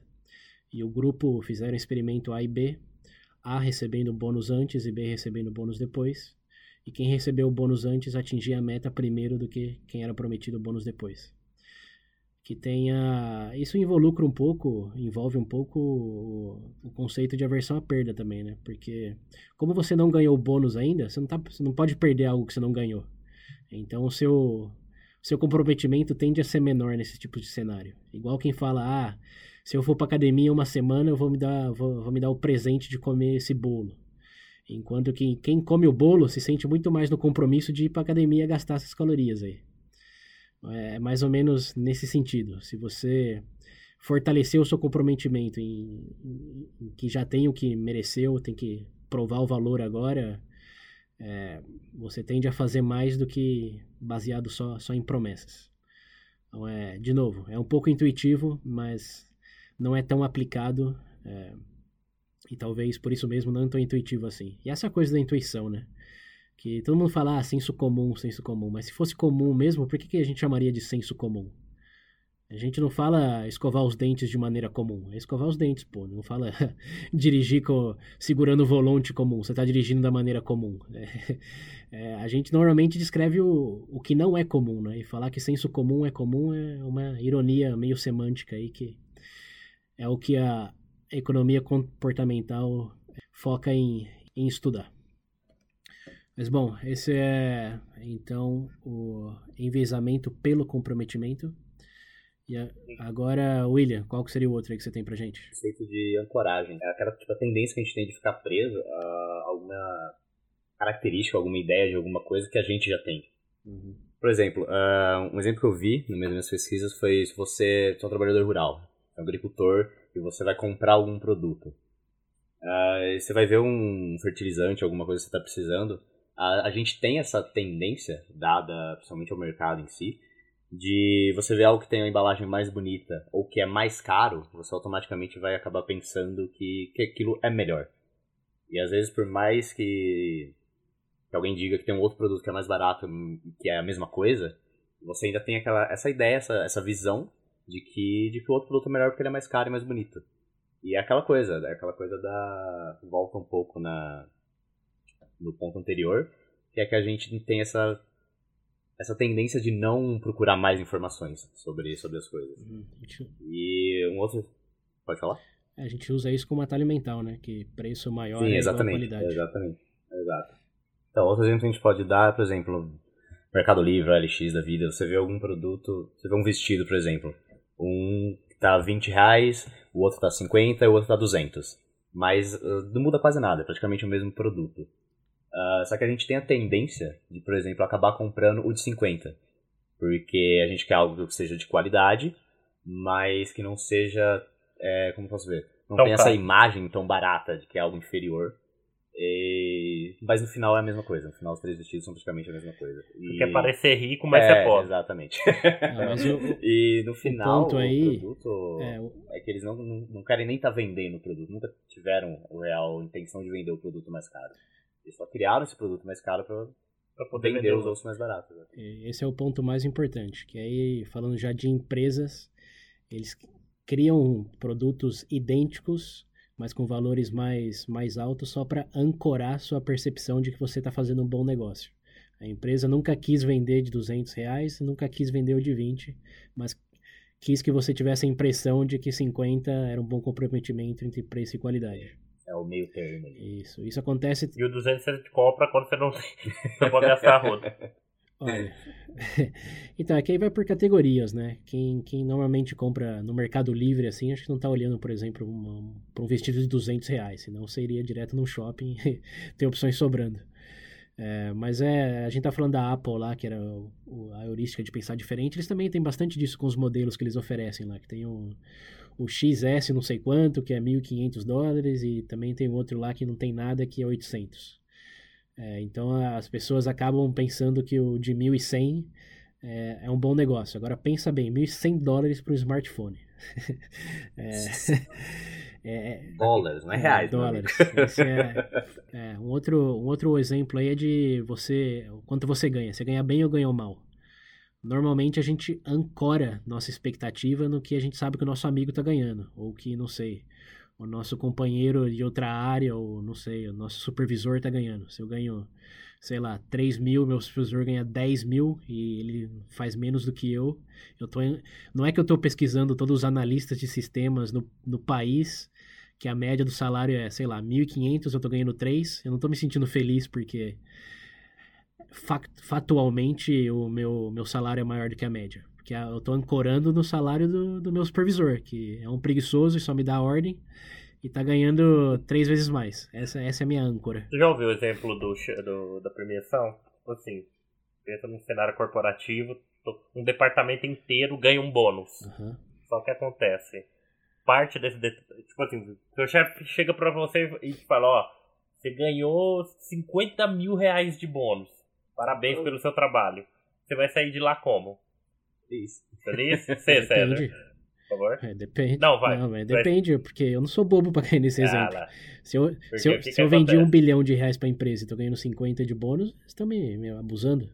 E o grupo fizeram experimento A e B, A recebendo bônus antes e B recebendo bônus depois e quem recebeu o bônus antes atingia a meta primeiro do que quem era prometido o bônus depois. Que tenha. Isso involucra um pouco, envolve um pouco o, o conceito de aversão à perda também, né? Porque, como você não ganhou o bônus ainda, você não, tá, você não pode perder algo que você não ganhou. Então, o seu, seu comprometimento tende a ser menor nesse tipo de cenário. Igual quem fala, ah, se eu for pra academia uma semana, eu vou me dar, vou, vou me dar o presente de comer esse bolo. Enquanto que quem come o bolo se sente muito mais no compromisso de ir para academia gastar essas calorias aí. É mais ou menos nesse sentido. Se você fortalecer o seu comprometimento em, em, em que já tem o que mereceu, tem que provar o valor agora, é, você tende a fazer mais do que baseado só, só em promessas. Então, é, de novo, é um pouco intuitivo, mas não é tão aplicado. É, e talvez por isso mesmo não tão intuitivo assim. E essa coisa da intuição, né? Que todo mundo fala, ah, senso comum, senso comum. Mas se fosse comum mesmo, por que, que a gente chamaria de senso comum? A gente não fala escovar os dentes de maneira comum. É escovar os dentes, pô. Não fala dirigir com, segurando o volante comum. Você está dirigindo da maneira comum. É, é, a gente normalmente descreve o, o que não é comum, né? E falar que senso comum é comum é uma ironia meio semântica aí que é o que a, economia comportamental foca em, em estudar. Mas bom, esse é então o envezamento pelo comprometimento. E agora, William, qual que seria o outro aí que você tem pra gente? O conceito de ancoragem. É aquela tipo, a tendência que a gente tem de ficar preso a alguma característica, alguma ideia de alguma coisa que a gente já tem. Uhum. Por exemplo, uh, um exemplo que eu vi nas minhas pesquisas foi se você é um trabalhador rural agricultor e você vai comprar algum produto. Uh, você vai ver um fertilizante, alguma coisa que você está precisando. A, a gente tem essa tendência, dada principalmente ao mercado em si, de você ver algo que tem uma embalagem mais bonita ou que é mais caro, você automaticamente vai acabar pensando que, que aquilo é melhor. E às vezes, por mais que, que alguém diga que tem um outro produto que é mais barato, que é a mesma coisa, você ainda tem aquela, essa ideia, essa, essa visão de que, de que o outro produto é melhor porque ele é mais caro e mais bonito. E é aquela coisa, é aquela coisa da. volta um pouco na no ponto anterior, que é que a gente tem essa essa tendência de não procurar mais informações sobre, sobre as coisas. Hum, gente... E um outro. Pode falar? É, a gente usa isso como atalho mental, né? Que preço maior Sim, é exatamente, qualidade. Exatamente. Exato. Então, outro exemplo que a gente pode dar, por exemplo, Mercado Livre, LX da vida, você vê algum produto, você vê um vestido, por exemplo, um tá 20 reais, o outro tá 50 e o outro tá 200. Mas uh, não muda quase nada, é praticamente o mesmo produto. Uh, só que a gente tem a tendência de, por exemplo, acabar comprando o de 50. Porque a gente quer algo que seja de qualidade, mas que não seja. É, como posso ver? Não tem essa imagem tão barata de que é algo inferior. E... Mas no final é a mesma coisa. No final os três vestidos são praticamente a mesma coisa. E... Quer parecer rico, mas é, é pobre. Exatamente. Não, e no final o, aí, produto é, o... é, que eles não, não, não querem nem estar tá vendendo o produto. Nunca tiveram a real intenção de vender o produto mais caro. Eles só criaram esse produto mais caro para poder vender, vender os outros mais baratos. Né? Esse é o ponto mais importante, que aí, falando já de empresas, eles criam produtos idênticos, mas com valores mais, mais altos, só para ancorar sua percepção de que você está fazendo um bom negócio. A empresa nunca quis vender de 200 reais, nunca quis vender o de 20, mas quis que você tivesse a impressão de que 50 era um bom comprometimento entre preço e qualidade. É o meio termo. Ali. Isso, isso acontece. E o 200 você compra quando você não, não pode gastar a roda. Olha, então, aqui aí vai por categorias, né? Quem, quem normalmente compra no Mercado Livre, assim, acho que não tá olhando, por exemplo, para um vestido de 200 reais, senão iria direto no shopping ter opções sobrando. É, mas é, a gente tá falando da Apple lá, que era o, a heurística de pensar diferente, eles também têm bastante disso com os modelos que eles oferecem lá, que tem o XS não sei quanto, que é 1.500 dólares, e também tem outro lá que não tem nada, que é 800. É, então as pessoas acabam pensando que o de 1.100 é, é um bom negócio. Agora pensa bem, 1.100 dólares para um smartphone. é, é, dólares, não é, é reais. Dólares. É, é, um, outro, um outro exemplo aí é de você, quanto você ganha. Você ganha bem ou ganha mal? Normalmente a gente ancora nossa expectativa no que a gente sabe que o nosso amigo está ganhando, ou que, não sei, o nosso companheiro de outra área, ou não sei, o nosso supervisor está ganhando. Se eu ganho, sei lá, 3 mil, meu supervisor ganha 10 mil e ele faz menos do que eu. eu tô, não é que eu estou pesquisando todos os analistas de sistemas no, no país, que a média do salário é, sei lá, 1.500, eu estou ganhando 3. Eu não estou me sentindo feliz porque factualmente o meu, meu salário é maior do que a média. Porque eu estou ancorando no salário do, do meu supervisor, que é um preguiçoso e só me dá ordem e está ganhando três vezes mais. Essa, essa é a minha âncora. Você já ouviu o exemplo do, do da premiação? Tipo assim, pensa num cenário corporativo, um departamento inteiro ganha um bônus. Uhum. Só que acontece, parte desse... Tipo assim, seu chefe chega para você e te fala, ó, você ganhou 50 mil reais de bônus. Parabéns pelo seu trabalho. Você vai sair de lá como? Feliz. Feliz? Você, César. Por favor? É, depende. Não, vai. Não, mas depende, porque eu não sou bobo pra cair nesse ah, exemplo. Lá. Se eu, se eu, se eu vendi um bilhão de reais pra empresa e tô ganhando 50 de bônus, vocês estão me, me abusando?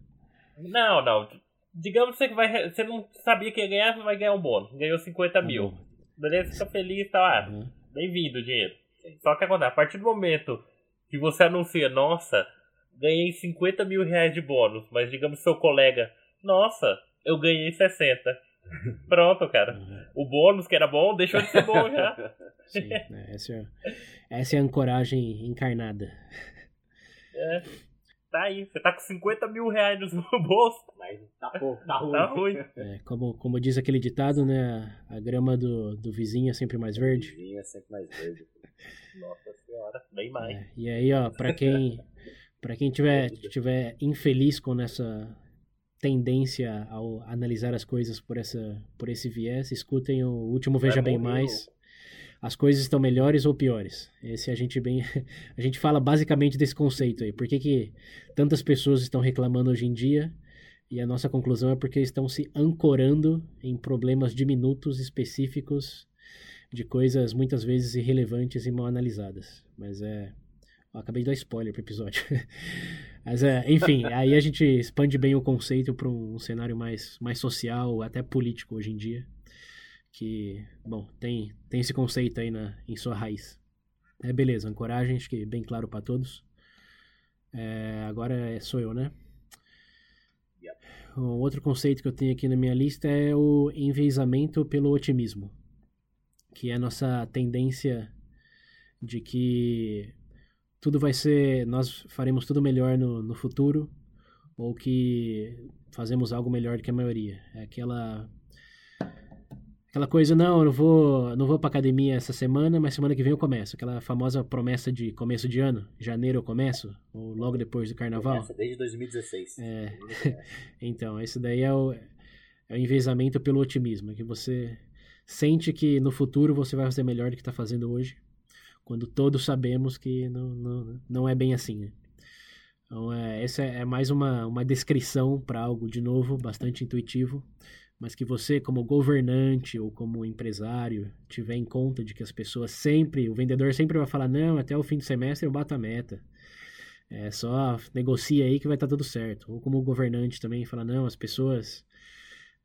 Não, não. Digamos que você, vai, você não sabia que ia ganhar, você vai ganhar um bônus. Ganhou 50 tá mil. Bom. Beleza, fica feliz, tá? Ah, uhum. Bem-vindo o dinheiro. Só que acontece, a partir do momento que você anuncia, nossa, ganhei 50 mil reais de bônus, mas digamos seu colega, nossa, eu ganhei 60. Pronto, cara. O bônus que era bom deixou de ser bom já. Sim, né, essa, é, essa é a ancoragem encarnada. É. Tá aí, você tá com 50 mil reais no bolso. Mas tá pouco, tá ruim. Tá ruim. É, como, como diz aquele ditado, né? A grama do, do vizinho é sempre mais verde. O vizinho é sempre mais verde. Nossa senhora, bem mais. É, e aí, ó, pra quem, Para quem tiver, tiver infeliz com essa, tendência ao analisar as coisas por, essa, por esse viés, escutem o último Veja Bem Mais. As coisas estão melhores ou piores? Esse a gente bem a gente fala basicamente desse conceito aí. Por que, que tantas pessoas estão reclamando hoje em dia? E a nossa conclusão é porque estão se ancorando em problemas diminutos específicos de coisas muitas vezes irrelevantes e mal analisadas. Mas é eu acabei de dar spoiler pro episódio. Mas é, enfim, aí a gente expande bem o conceito para um cenário mais, mais social, até político hoje em dia. Que, bom, tem, tem esse conceito aí na, em sua raiz. É beleza, ancoragem, acho que bem claro para todos. É, agora sou eu, né? Um outro conceito que eu tenho aqui na minha lista é o enviesamento pelo otimismo, que é a nossa tendência de que tudo vai ser, nós faremos tudo melhor no, no futuro, ou que fazemos algo melhor do que a maioria. É aquela aquela coisa, não, eu não vou, não vou pra academia essa semana, mas semana que vem eu começo. Aquela famosa promessa de começo de ano, janeiro eu começo, ou logo depois do carnaval. Começa desde 2016. É. então, esse daí é o, é o envezamento pelo otimismo, é que você sente que no futuro você vai fazer melhor do que está fazendo hoje quando todos sabemos que não, não, não é bem assim. Né? Então, é, essa é mais uma, uma descrição para algo, de novo, bastante intuitivo, mas que você, como governante ou como empresário, tiver em conta de que as pessoas sempre, o vendedor sempre vai falar: não, até o fim do semestre eu bato a meta. É só negocia aí que vai estar tá tudo certo. Ou como governante também fala: não, as pessoas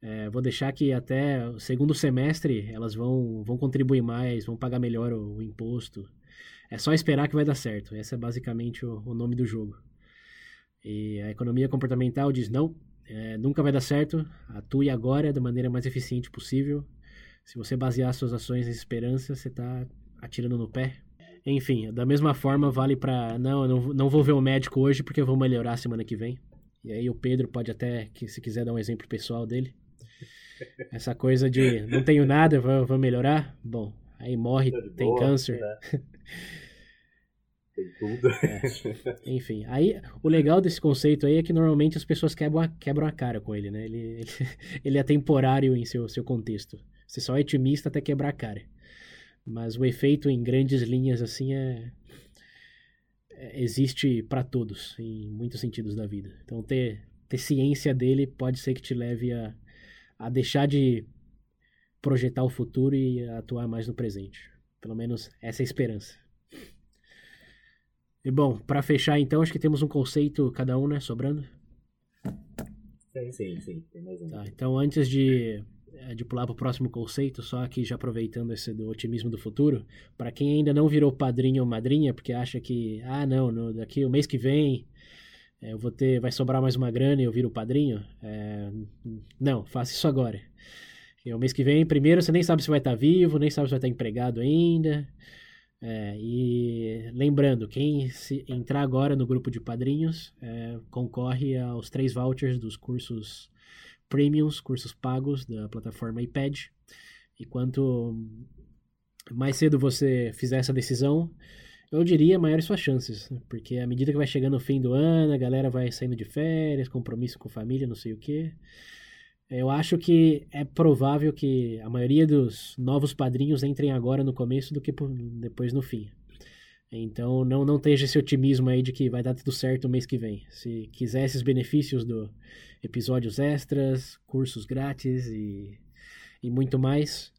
é, vou deixar que até o segundo semestre elas vão, vão contribuir mais, vão pagar melhor o, o imposto. É só esperar que vai dar certo. Esse é basicamente o, o nome do jogo. E a economia comportamental diz: não, é, nunca vai dar certo. Atue agora da maneira mais eficiente possível. Se você basear suas ações em esperança, você está atirando no pé. Enfim, da mesma forma vale para não, eu não, não vou ver o médico hoje porque eu vou melhorar semana que vem. E aí o Pedro pode até, se quiser dar um exemplo pessoal dele, essa coisa de não tenho nada, vou, vou melhorar. Bom, aí morre, tem boa, câncer. Né? Tem tudo. É. Enfim, aí o legal desse conceito aí é que normalmente as pessoas quebram a, quebram a cara com ele, né? Ele, ele, ele é temporário em seu, seu contexto. Você só é otimista até quebrar a cara. Mas o efeito em grandes linhas assim é, é existe para todos em muitos sentidos da vida. Então ter ter ciência dele pode ser que te leve a a deixar de projetar o futuro e atuar mais no presente. Pelo menos essa é a esperança. E bom, para fechar então, acho que temos um conceito cada um, né, sobrando? Sim, sim, sim. Tem mais um. Tá, então antes de, eh, de pular para o próximo conceito, só aqui já aproveitando esse do otimismo do futuro, para quem ainda não virou padrinho ou madrinha, porque acha que, ah, não, no, daqui o mês que vem eu vou ter, vai sobrar mais uma grana e eu viro padrinho? É, não, faça isso agora. E o mês que vem, primeiro, você nem sabe se vai estar vivo, nem sabe se vai estar empregado ainda. É, e lembrando, quem entrar agora no grupo de padrinhos é, concorre aos três vouchers dos cursos premiums, cursos pagos da plataforma iPad. E quanto mais cedo você fizer essa decisão, eu diria maiores suas chances, né? porque à medida que vai chegando o fim do ano, a galera vai saindo de férias, compromisso com família, não sei o quê. Eu acho que é provável que a maioria dos novos padrinhos entrem agora no começo do que depois no fim. Então não, não esteja esse otimismo aí de que vai dar tudo certo o mês que vem. Se quiser esses benefícios do episódios extras, cursos grátis e, e muito mais,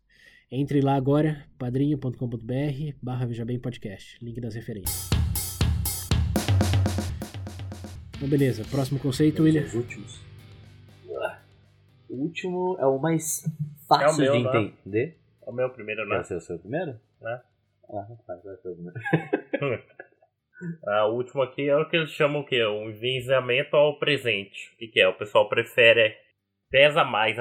entre lá agora, padrinho.com.br barra Veja Bem Podcast. Link das referências. Então, beleza. Próximo conceito, William. Os últimos. O último é o mais fácil é o meu, de né? entender. É o meu primeiro, né? Quer ser o seu primeiro? É. Ah, vai ser o primeiro. ah, o último aqui é o que eles chamam o quê? Um enviesamento ao presente. O que, que é? O pessoal prefere pesa mais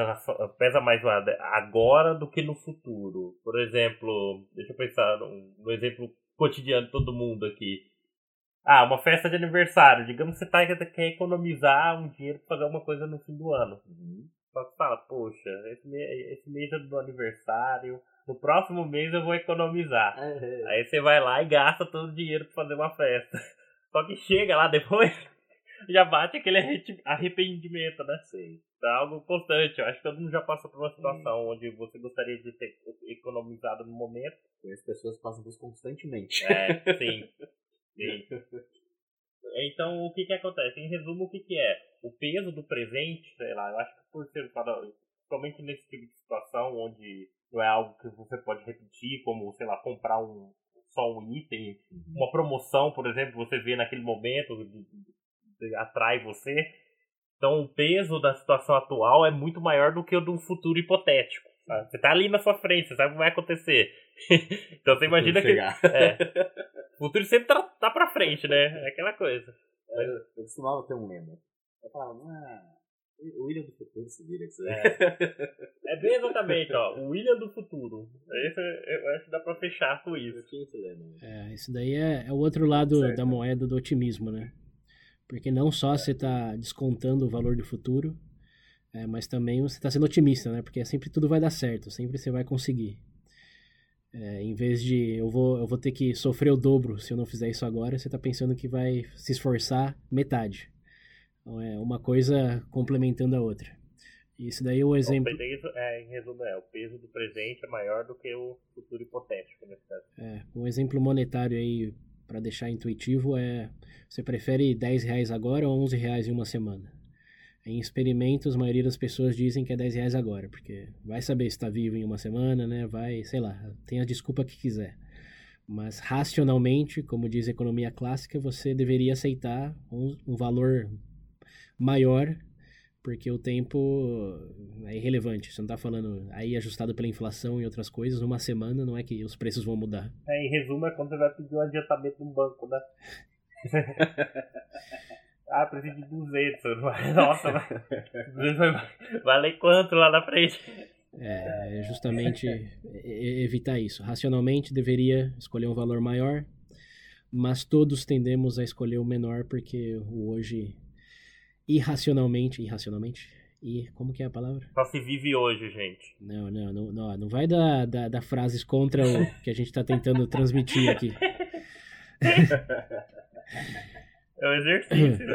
pesa mais agora do que no futuro. Por exemplo, deixa eu pensar no, exemplo cotidiano de todo mundo aqui. Ah, uma festa de aniversário. Digamos que você tá, quer economizar um dinheiro para fazer uma coisa no fim do ano. Uhum. Só que fala, poxa, esse mês, esse mês é do aniversário. No próximo mês eu vou economizar. Aí você vai lá e gasta todo o dinheiro para fazer uma festa. Só que chega lá depois, já bate aquele arre- arrependimento, né? Sei. É algo constante. Eu acho que todo mundo já passou por uma situação onde você gostaria de ter economizado no momento. Conheço pessoas que passam por isso constantemente. É, sim. sim. Então, o que que acontece? Em resumo, o que que é? O peso do presente, sei lá, eu acho que por ser, somente nesse tipo de situação, onde não é algo que você pode repetir, como, sei lá, comprar um, só um item, uma promoção, por exemplo, você vê naquele momento, atrai você. Então, o peso da situação atual é muito maior do que o do futuro hipotético. sabe? Você tá ali na sua frente, você sabe o que vai acontecer. então, você imagina que... Chegar. É. O futuro sempre tá, tá pra frente, né? É aquela coisa. Eu, eu costumava ter um lema. Eu falava, ah, o William do futuro se vira isso aí. É bem exatamente, ó. O William do futuro. Esse, eu acho que dá pra fechar com isso. Eu tinha esse lema. né? É, isso daí é, é o outro lado Certo. da moeda do otimismo, né? Porque não só você está descontando o valor do futuro, é, mas também você está sendo otimista, né? Porque sempre tudo vai dar certo, sempre você vai conseguir. É, em vez de eu vou, eu vou ter que sofrer o dobro se eu não fizer isso agora, você está pensando que vai se esforçar metade. Então é uma coisa complementando a outra. Isso daí é o exemplo. Bom, isso, é, em resumo, é, o peso do presente é maior do que o futuro hipotético, nesse caso. É, um exemplo monetário aí para deixar intuitivo é você prefere 10 reais agora ou 11 reais em uma semana? Em experimentos, a maioria das pessoas dizem que é 10 reais agora, porque vai saber se está vivo em uma semana, né? Vai, sei lá, tem a desculpa que quiser. Mas racionalmente, como diz a economia clássica, você deveria aceitar um, um valor maior, porque o tempo é irrelevante. Você não está falando aí ajustado pela inflação e outras coisas, uma semana não é que os preços vão mudar. É, em resumo, é quando você vai pedir um adiantamento num banco, né? ah, preciso de 200. Nossa, vai, 200 vai valer quanto lá na frente? É, é justamente evitar isso. Racionalmente deveria escolher um valor maior, mas todos tendemos a escolher o menor porque o hoje irracionalmente, irracionalmente, e como que é a palavra? Só se vive hoje, gente. Não, não, não, não, não vai dar, dar, dar frases contra o que a gente está tentando transmitir aqui. É um exercício.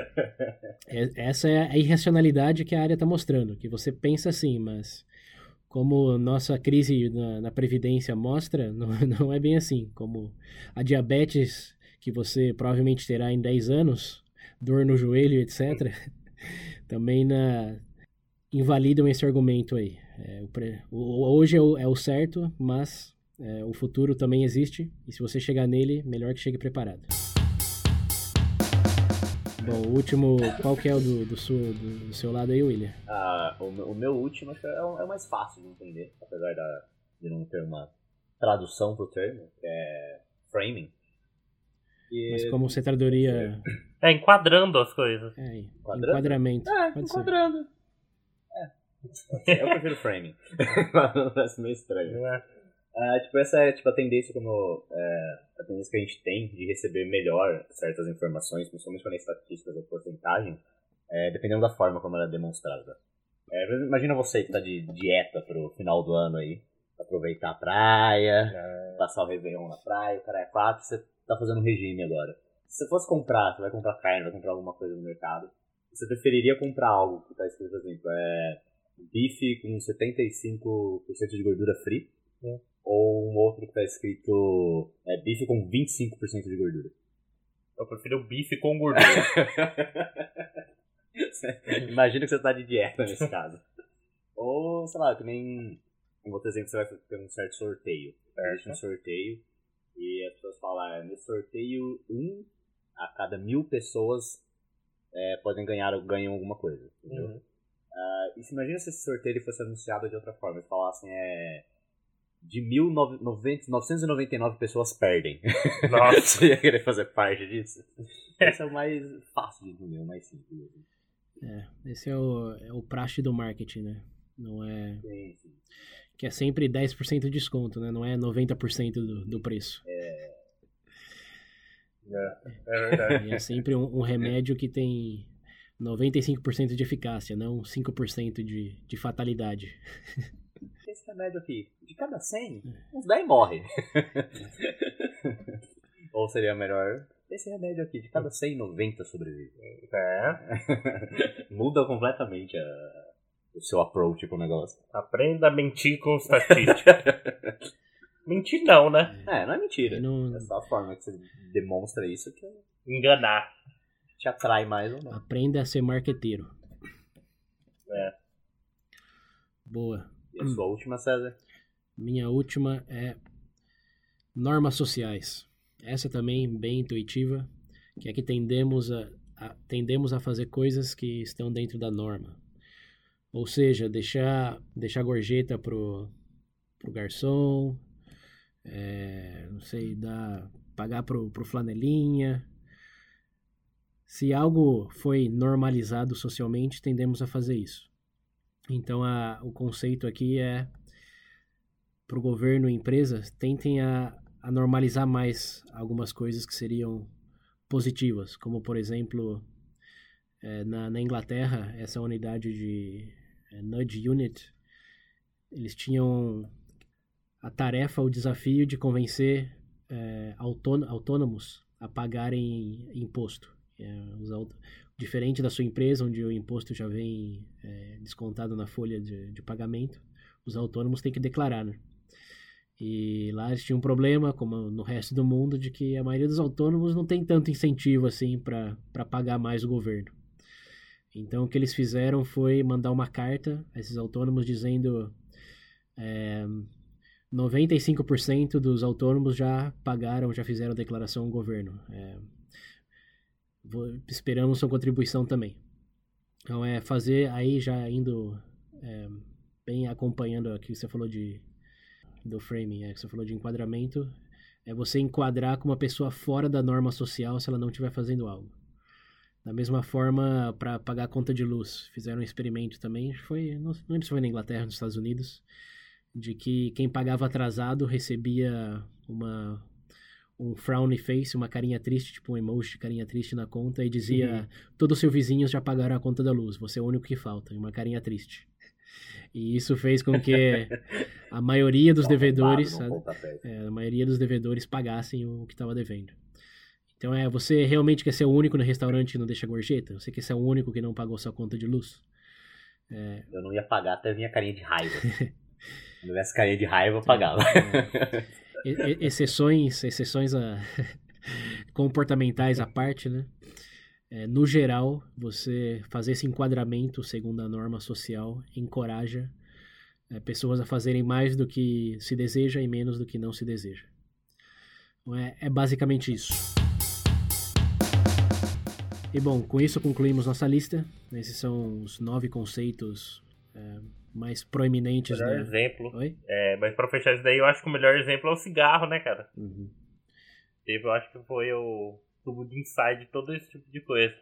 É- Essa é a irracionalidade que a área está mostrando, que você pensa assim, mas como nossa crise na, na Previdência mostra, não, não é bem assim. Como a diabetes que você provavelmente terá em 10 anos, dor no joelho, etc., também na, invalidam esse argumento aí. É, o pre- o- hoje é o, é o certo, mas é, o futuro também existe, e se você chegar nele, melhor que chegue preparado. Bom, o último, qual que é o do, do, seu, do, do seu lado aí, William? Ah, o, meu- o meu último acho que é o, é o mais fácil de entender, apesar da, de não ter uma tradução pro termo, que é framing. E- Mas como você traduziria É, enquadrando as coisas. é, Enquadrando? enquadramento? É, Pode enquadrando. É. Eu prefiro framing. Parece meio estranho. né? Ah, tipo, essa é tipo, a tendência como é, a tendência que a gente tem de receber melhor certas informações, principalmente quando é estatísticas ou porcentagem, é, dependendo da forma como ela é demonstrada. É, imagina você que tá de dieta pro final do ano aí, aproveitar a praia, passar o Réveillon na praia, o cara é quatro, você tá fazendo um regime agora. Se você fosse comprar, você vai comprar carne, vai comprar alguma coisa no mercado, você preferiria comprar algo que tá escrito, por exemplo, é bife com 75% de gordura free, Hum. ou um outro que tá escrito é, bife com 25% de gordura. Eu prefiro bife com gordura. Imagina que você tá de dieta nesse caso. Ou, sei lá, que nem um outro exemplo, você vai ter um certo sorteio. Existe um sorteio e as pessoas falam, ah, nesse sorteio, um a cada mil pessoas é, podem ganhar ganham alguma coisa. Entendeu? Uhum. Ah, e se imagina se esse sorteio fosse anunciado de outra forma, eles falassem, é. De 1999 pessoas perdem. Nossa. Você ia querer fazer parte disso? Esse é o mais fácil de entender, o mais simples. É, esse é o, é o praxe do marketing, né? Não é. Sim, sim. Que é sempre 10% de desconto, né? Não é 90% do, do preço. É verdade. E é sempre um, um remédio que tem 95% de eficácia, não 5% de, de fatalidade. Esse remédio aqui, de cada 100, uns 10 morre. Ou seria melhor esse remédio aqui, de cada 100, 90 sobrevive. É. Muda completamente a- o seu approach com o negócio. Aprenda a mentir com estatística. mentir não, né? É, não é mentira. Não- É só a forma que você demonstra isso que Enganar. te atrai mais ou não. Aprenda a ser marqueteiro. É. Boa. E a sua última, César? Minha última é normas sociais. Essa também bem intuitiva, que é que tendemos a, a- tendemos a fazer coisas que estão dentro da norma. Ou seja, deixar deixar gorjeta pro pro garçom, é, não sei, dar pagar pro, pro flanelinha. Se algo foi normalizado socialmente, tendemos a fazer isso. Então, a, o conceito aqui é para o governo e empresas tentem a, a normalizar mais algumas coisas que seriam positivas, como por exemplo eh, na, na Inglaterra essa unidade de eh, nudge unit eles tinham a tarefa, o desafio de convencer autô- autônomos a pagarem imposto. Os aut- diferente da sua empresa, onde o imposto já vem eh, descontado na folha de, de pagamento, os autônomos têm que declarar, né? E lá eles tinham um problema, como no resto do mundo, de que a maioria dos autônomos não tem tanto incentivo assim para pagar mais o governo. Então o que eles fizeram foi mandar uma carta a esses autônomos dizendo é, 95% dos autônomos já pagaram, já fizeram declaração ao governo. É, vou- esperamos sua contribuição também. Então é fazer aí já indo é, bem acompanhando aqui que você falou de do framing, é, que você falou de enquadramento, é você enquadrar com uma pessoa fora da norma social se ela não estiver fazendo algo. Da mesma forma, para pagar a conta de luz, fizeram um experimento também, foi, não, não lembro se foi na Inglaterra, nos Estados Unidos, de que quem pagava atrasado recebia uma um frowny face, uma carinha triste, tipo um emoji de carinha triste na conta e dizia: todos os seus vizinhos já pagaram a conta da luz, você é o único que falta, e uma carinha triste. E isso fez com que a maioria dos devedores, pontapé. É, a maioria dos devedores pagassem o que estava devendo. Então é, você realmente quer ser o único no restaurante que não deixa gorjeta? Você quer ser o único que não pagou sua conta de luz? Eu não ia pagar até vinha carinha de raiva. Se tivesse carinha de raiva, eu pagava. E- e- exceções, exceções a- comportamentais à parte, né? É, no geral, você fazer esse enquadramento segundo a norma social encoraja é, pessoas a fazerem mais do que se deseja e menos do que não se deseja. Então, é, é basicamente isso. E bom, com isso concluímos nossa lista. Esses são os nove conceitos é, mais proeminentes Melhor da. exemplo. Oi? É, mas pra fechar isso daí, eu acho que o melhor exemplo é o cigarro, né, cara? Uhum. Teve, eu acho que foi o tubo de inside de todo esse tipo de coisa.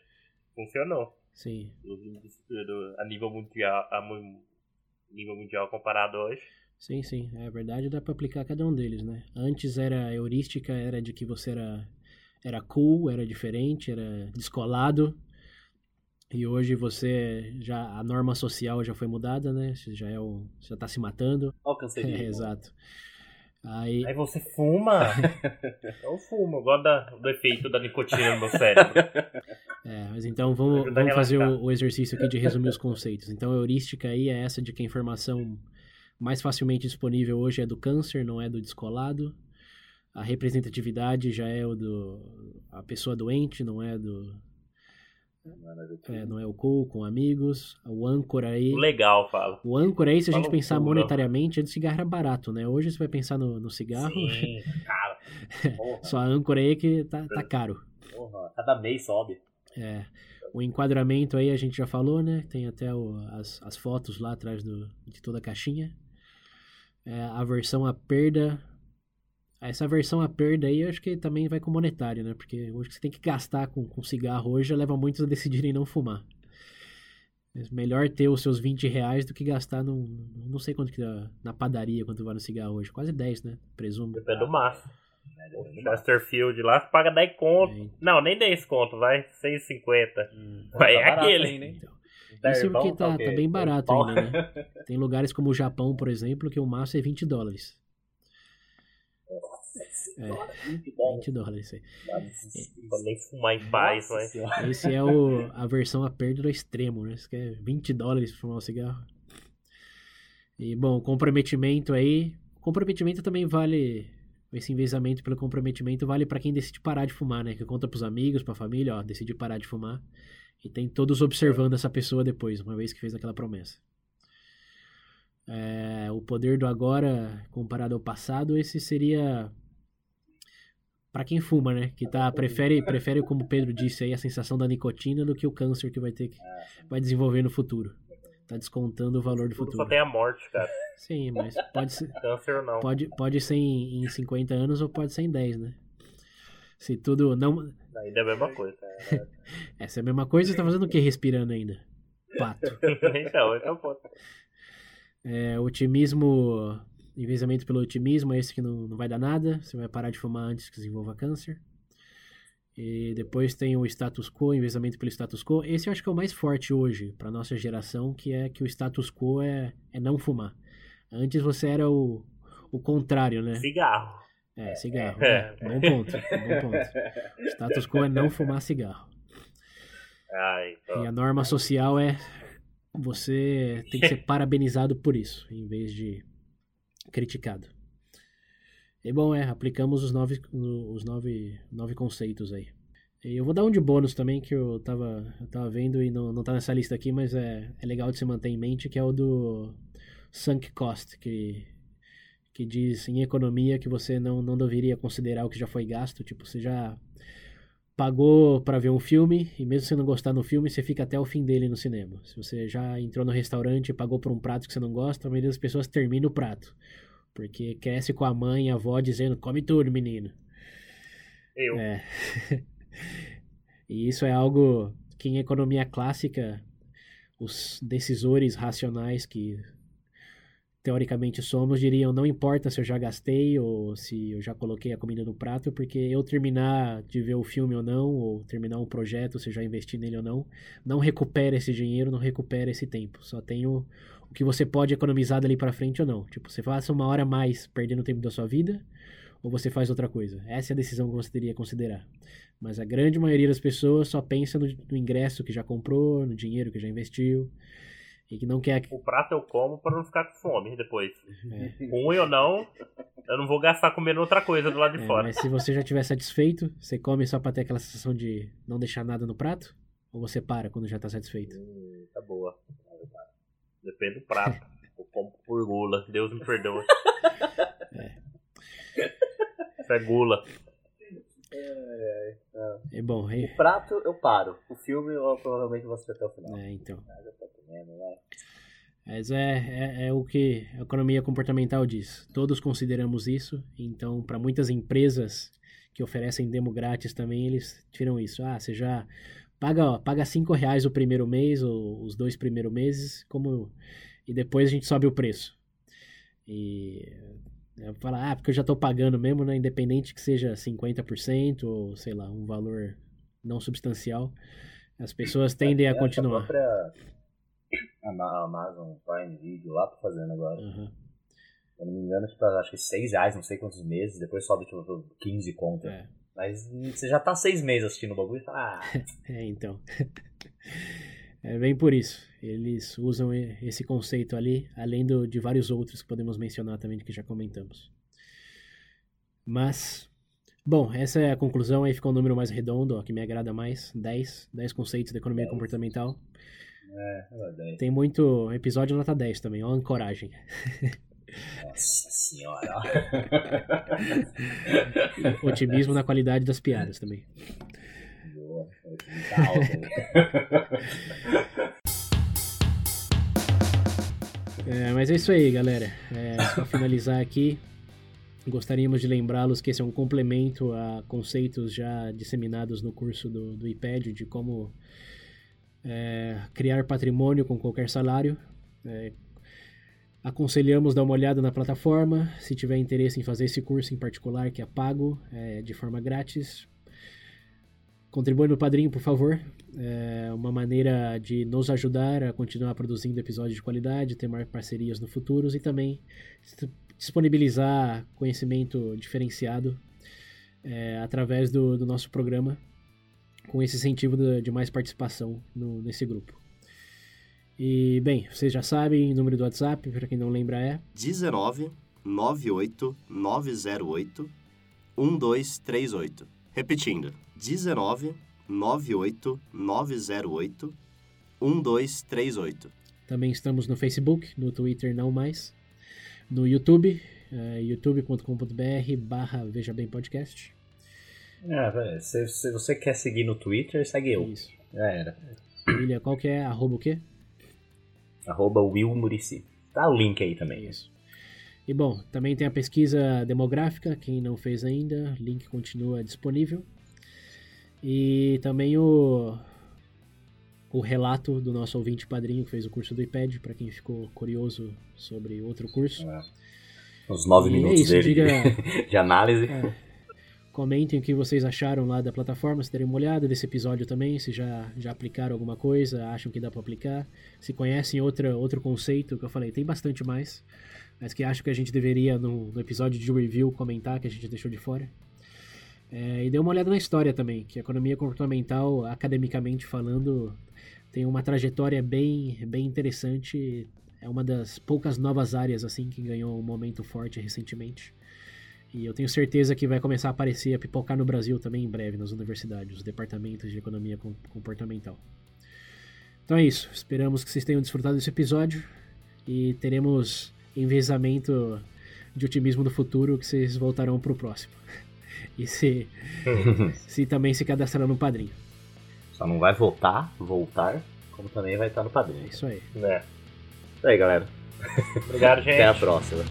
Funcionou. Sim. A nível mundial, a nível mundial comparado hoje. Sim, sim, é verdade, dá pra aplicar cada um deles, né? Antes era heurística, era de que você era era cool, era diferente, era descolado. E hoje você já a norma social já foi mudada, né? Você já é o já tá se matando. Alcancei É, exato. Aí Aí você fuma. eu fumo, gosto da- do efeito da nicotina no meu cérebro. É, mas então vamos, vamos fazer o, o exercício aqui de resumir os conceitos. Então, a heurística aí é essa de que a informação mais facilmente disponível hoje é do câncer, não é do descolado. A representatividade já é o do a pessoa doente, não é do é, não é o cool com amigos. O âncora aí, Legal, fala. o âncora aí se a gente pensar monetariamente, antes o cigarro era barato, né? Hoje você vai pensar no, no cigarro, Sim, cara. Só a âncora aí que tá, tá caro. porra, cada mês sobe. É, o enquadramento aí a gente já falou, né? Tem até o- as, as fotos lá atrás do, de toda a caixinha. É, a versão à perda. Essa versão à perda aí eu acho que também vai com monetário, né? Porque hoje que você tem que gastar com, com cigarro hoje já leva muitos a decidirem não fumar. É melhor ter os seus 20 reais do que gastar num. Não sei quanto que dá na padaria quanto vai no cigarro hoje. Quase 10, né? Presumo. Depende do maço. Né? O Depende do maço. Chesterfield lá, você paga 10 conto. É, Não, nem 10 conto, vai. 6,50. hum. Vai, Tá é barato aquele. ainda, hein? Então, Tá Isso porque tá, quê? tá bem barato ainda, né? Tem lugares como o Japão, por exemplo, que o maço é 20 dólares. Senhora, 20 20 dólares. dólares isso aí. Vou nem fumar em paz, mas. Esse é o, a versão a perda do extremo, né? Você quer 20 dólares pra fumar um cigarro. E, bom, comprometimento aí. Comprometimento também vale. Esse envezamento pelo comprometimento vale pra quem decide parar de fumar, né? Que conta pros amigos, pra família, ó, decidi parar de fumar. E tem todos observando essa pessoa depois, uma vez que fez aquela promessa. É, o poder do agora comparado ao passado, esse seria Pra quem fuma, né? Que tá prefere prefere como o Pedro disse aí a sensação da nicotina do que o câncer que vai ter que vai desenvolver no futuro. Tá descontando o valor do Tudo só futuro. tem a morte, cara. Sim, mas pode ser Câncer não. pode pode ser em, em 50 anos ou pode ser em 10, né? Se tudo não Ainda é a mesma coisa. essa é a mesma coisa, você tá fazendo o que respirando ainda? Pato. então, esse é o ponto. É, otimismo, envezamento pelo otimismo, é esse que não, não vai dar nada. Você vai parar de fumar antes que desenvolva câncer. E depois tem o status quo, envezamento pelo status quo. Esse eu acho que é o mais forte hoje para nossa geração, que é que o status quo é, é não fumar. Antes você era o, o contrário, né? Cigarro. É, cigarro. É. É, bom ponto, bom ponto. O status quo é não fumar cigarro. E então. a norma social é você tem que ser parabenizado por isso, em vez de criticado. E bom, é, aplicamos os nove, os nove, nove conceitos aí. E eu vou dar um de bônus também que eu tava, eu tava vendo e não, não tá nessa lista aqui, mas é, é legal de se manter em mente, que é o do sunk cost, que, que diz em economia que você não, não deveria considerar o que já foi gasto, tipo, você já pagou pra ver um filme e mesmo se você não gostar no filme, você fica até o fim dele no cinema. Se você já entrou no restaurante e pagou por um prato que você não gosta, a maioria das pessoas termina o prato. Porque cresce com a mãe e a avó dizendo, come tudo, menino. Eu. É. e isso é algo que em economia clássica, os decisores racionais que teoricamente somos diriam não importa se eu já gastei ou se eu já coloquei a comida no prato, porque eu terminar de ver o filme ou não, ou terminar um projeto, se eu já investi nele ou não, não recupera esse dinheiro, não recupera esse tempo. Só tem o, que você pode economizar dali pra frente ou não. Tipo, você faça uma hora mais perdendo o tempo da sua vida, ou você faz outra coisa. Essa é a decisão que você teria que considerar. Mas a grande maioria das pessoas só pensa no, no ingresso que já comprou, no dinheiro que já investiu, e que não quer. O prato eu como pra não ficar com fome depois. É, Ruim ou não, eu não vou gastar comendo outra coisa do lado de é, fora. mas se você já estiver satisfeito, você come só pra ter aquela sensação de não deixar nada no prato? Ou você para quando já tá satisfeito? Hum, tá boa. Depende do prato. Eu como por gula. Deus me perdoa. Isso é gula. É bom, é, O prato eu paro. O filme eu provavelmente vou assistir até o final. é, então. Né? Mas é, é, é o que a economia comportamental diz. Todos consideramos isso, então para muitas empresas que oferecem demo grátis também, eles tiram isso. Ah, você já paga, ó, paga cinco reais o primeiro mês, ou os dois primeiros meses, como e depois a gente sobe o preço. E é, fala, ah, porque eu já estou pagando mesmo, né? Independente que seja 50% ou, sei lá, um valor não substancial, as pessoas tendem a que continuar. A própria Ama- Amazon Prime Video lá tá fazendo agora. Aham. Se eu não me engano, tipo, acho que 6 reais, não sei quantos meses, depois sobe tipo por 15 conto. É. Mas você já tá seis meses assistindo o bagulho e fala, ah, É, então. É bem por isso. Eles usam esse conceito ali, além do, de vários outros que podemos mencionar também, que já comentamos. Mas, bom, essa é a conclusão. Aí ficou um número mais redondo, ó, que me agrada mais. 10. 10 conceitos da economia Dez. comportamental. é, é. Tem muito episódio nota 10 também, ó, ancoragem. Nossa senhora. Otimismo na qualidade das piadas também. Boa. Tá alto. É, mas é isso aí, galera. É, finalizar aqui, gostaríamos de lembrá-los que esse é um complemento a conceitos já disseminados no curso do, do IPED de como é, criar patrimônio com qualquer salário. É, aconselhamos dar uma olhada na plataforma. Se tiver interesse em fazer esse curso em particular, que é pago, é, de forma grátis, Contribua no Padrinho, por favor. É uma maneira de nos ajudar a continuar produzindo episódios de qualidade, ter mais parcerias no futuro e também disponibilizar conhecimento diferenciado é, através do, do, nosso programa, com esse incentivo de, de mais participação no, nesse grupo. E, bem, vocês já sabem, o número do WhatsApp, para quem não lembra, é 19 98 908 1238. Repetindo, 19 98 908 1238. Também estamos no Facebook, no Twitter não mais, no YouTube, é, youtube.com.br barra Veja Bem Podcast. É, se, se, você quer seguir no Twitter, segue eu. Isso. Já era. William, qual que é? Arroba o quê? Arroba Will Murici. Tá o link aí também. Isso. E bom, também tem a pesquisa demográfica, quem não fez ainda, link continua disponível. E também o, o relato do nosso ouvinte padrinho que fez o curso do IPED, para quem ficou curioso sobre outro curso. É. Os nove e é minutos é isso, dele diga, de análise. É, comentem o que vocês acharam lá da plataforma, se terem uma olhada desse episódio também, se já, já aplicaram alguma coisa, acham que dá para aplicar, se conhecem outra, outro conceito que eu falei, tem bastante mais, mas que acho que a gente deveria no, no episódio de review comentar que a gente deixou de fora. É, e dê uma olhada na história também, que a economia comportamental, academicamente falando, tem uma trajetória bem, bem interessante. É uma das poucas novas áreas assim que ganhou um momento forte recentemente. E eu tenho certeza que vai começar a aparecer, a pipocar no Brasil também em breve, nas universidades, os departamentos de economia comportamental. Então é isso. Esperamos que vocês tenham desfrutado desse episódio e teremos envezamento de otimismo no futuro que vocês voltarão para o próximo. E se, se também se cadastrar no padrinho. Só não vai voltar, voltar, como também vai estar no padrinho. É isso aí. É. Isso aí, galera. Obrigado, gente. Até a próxima.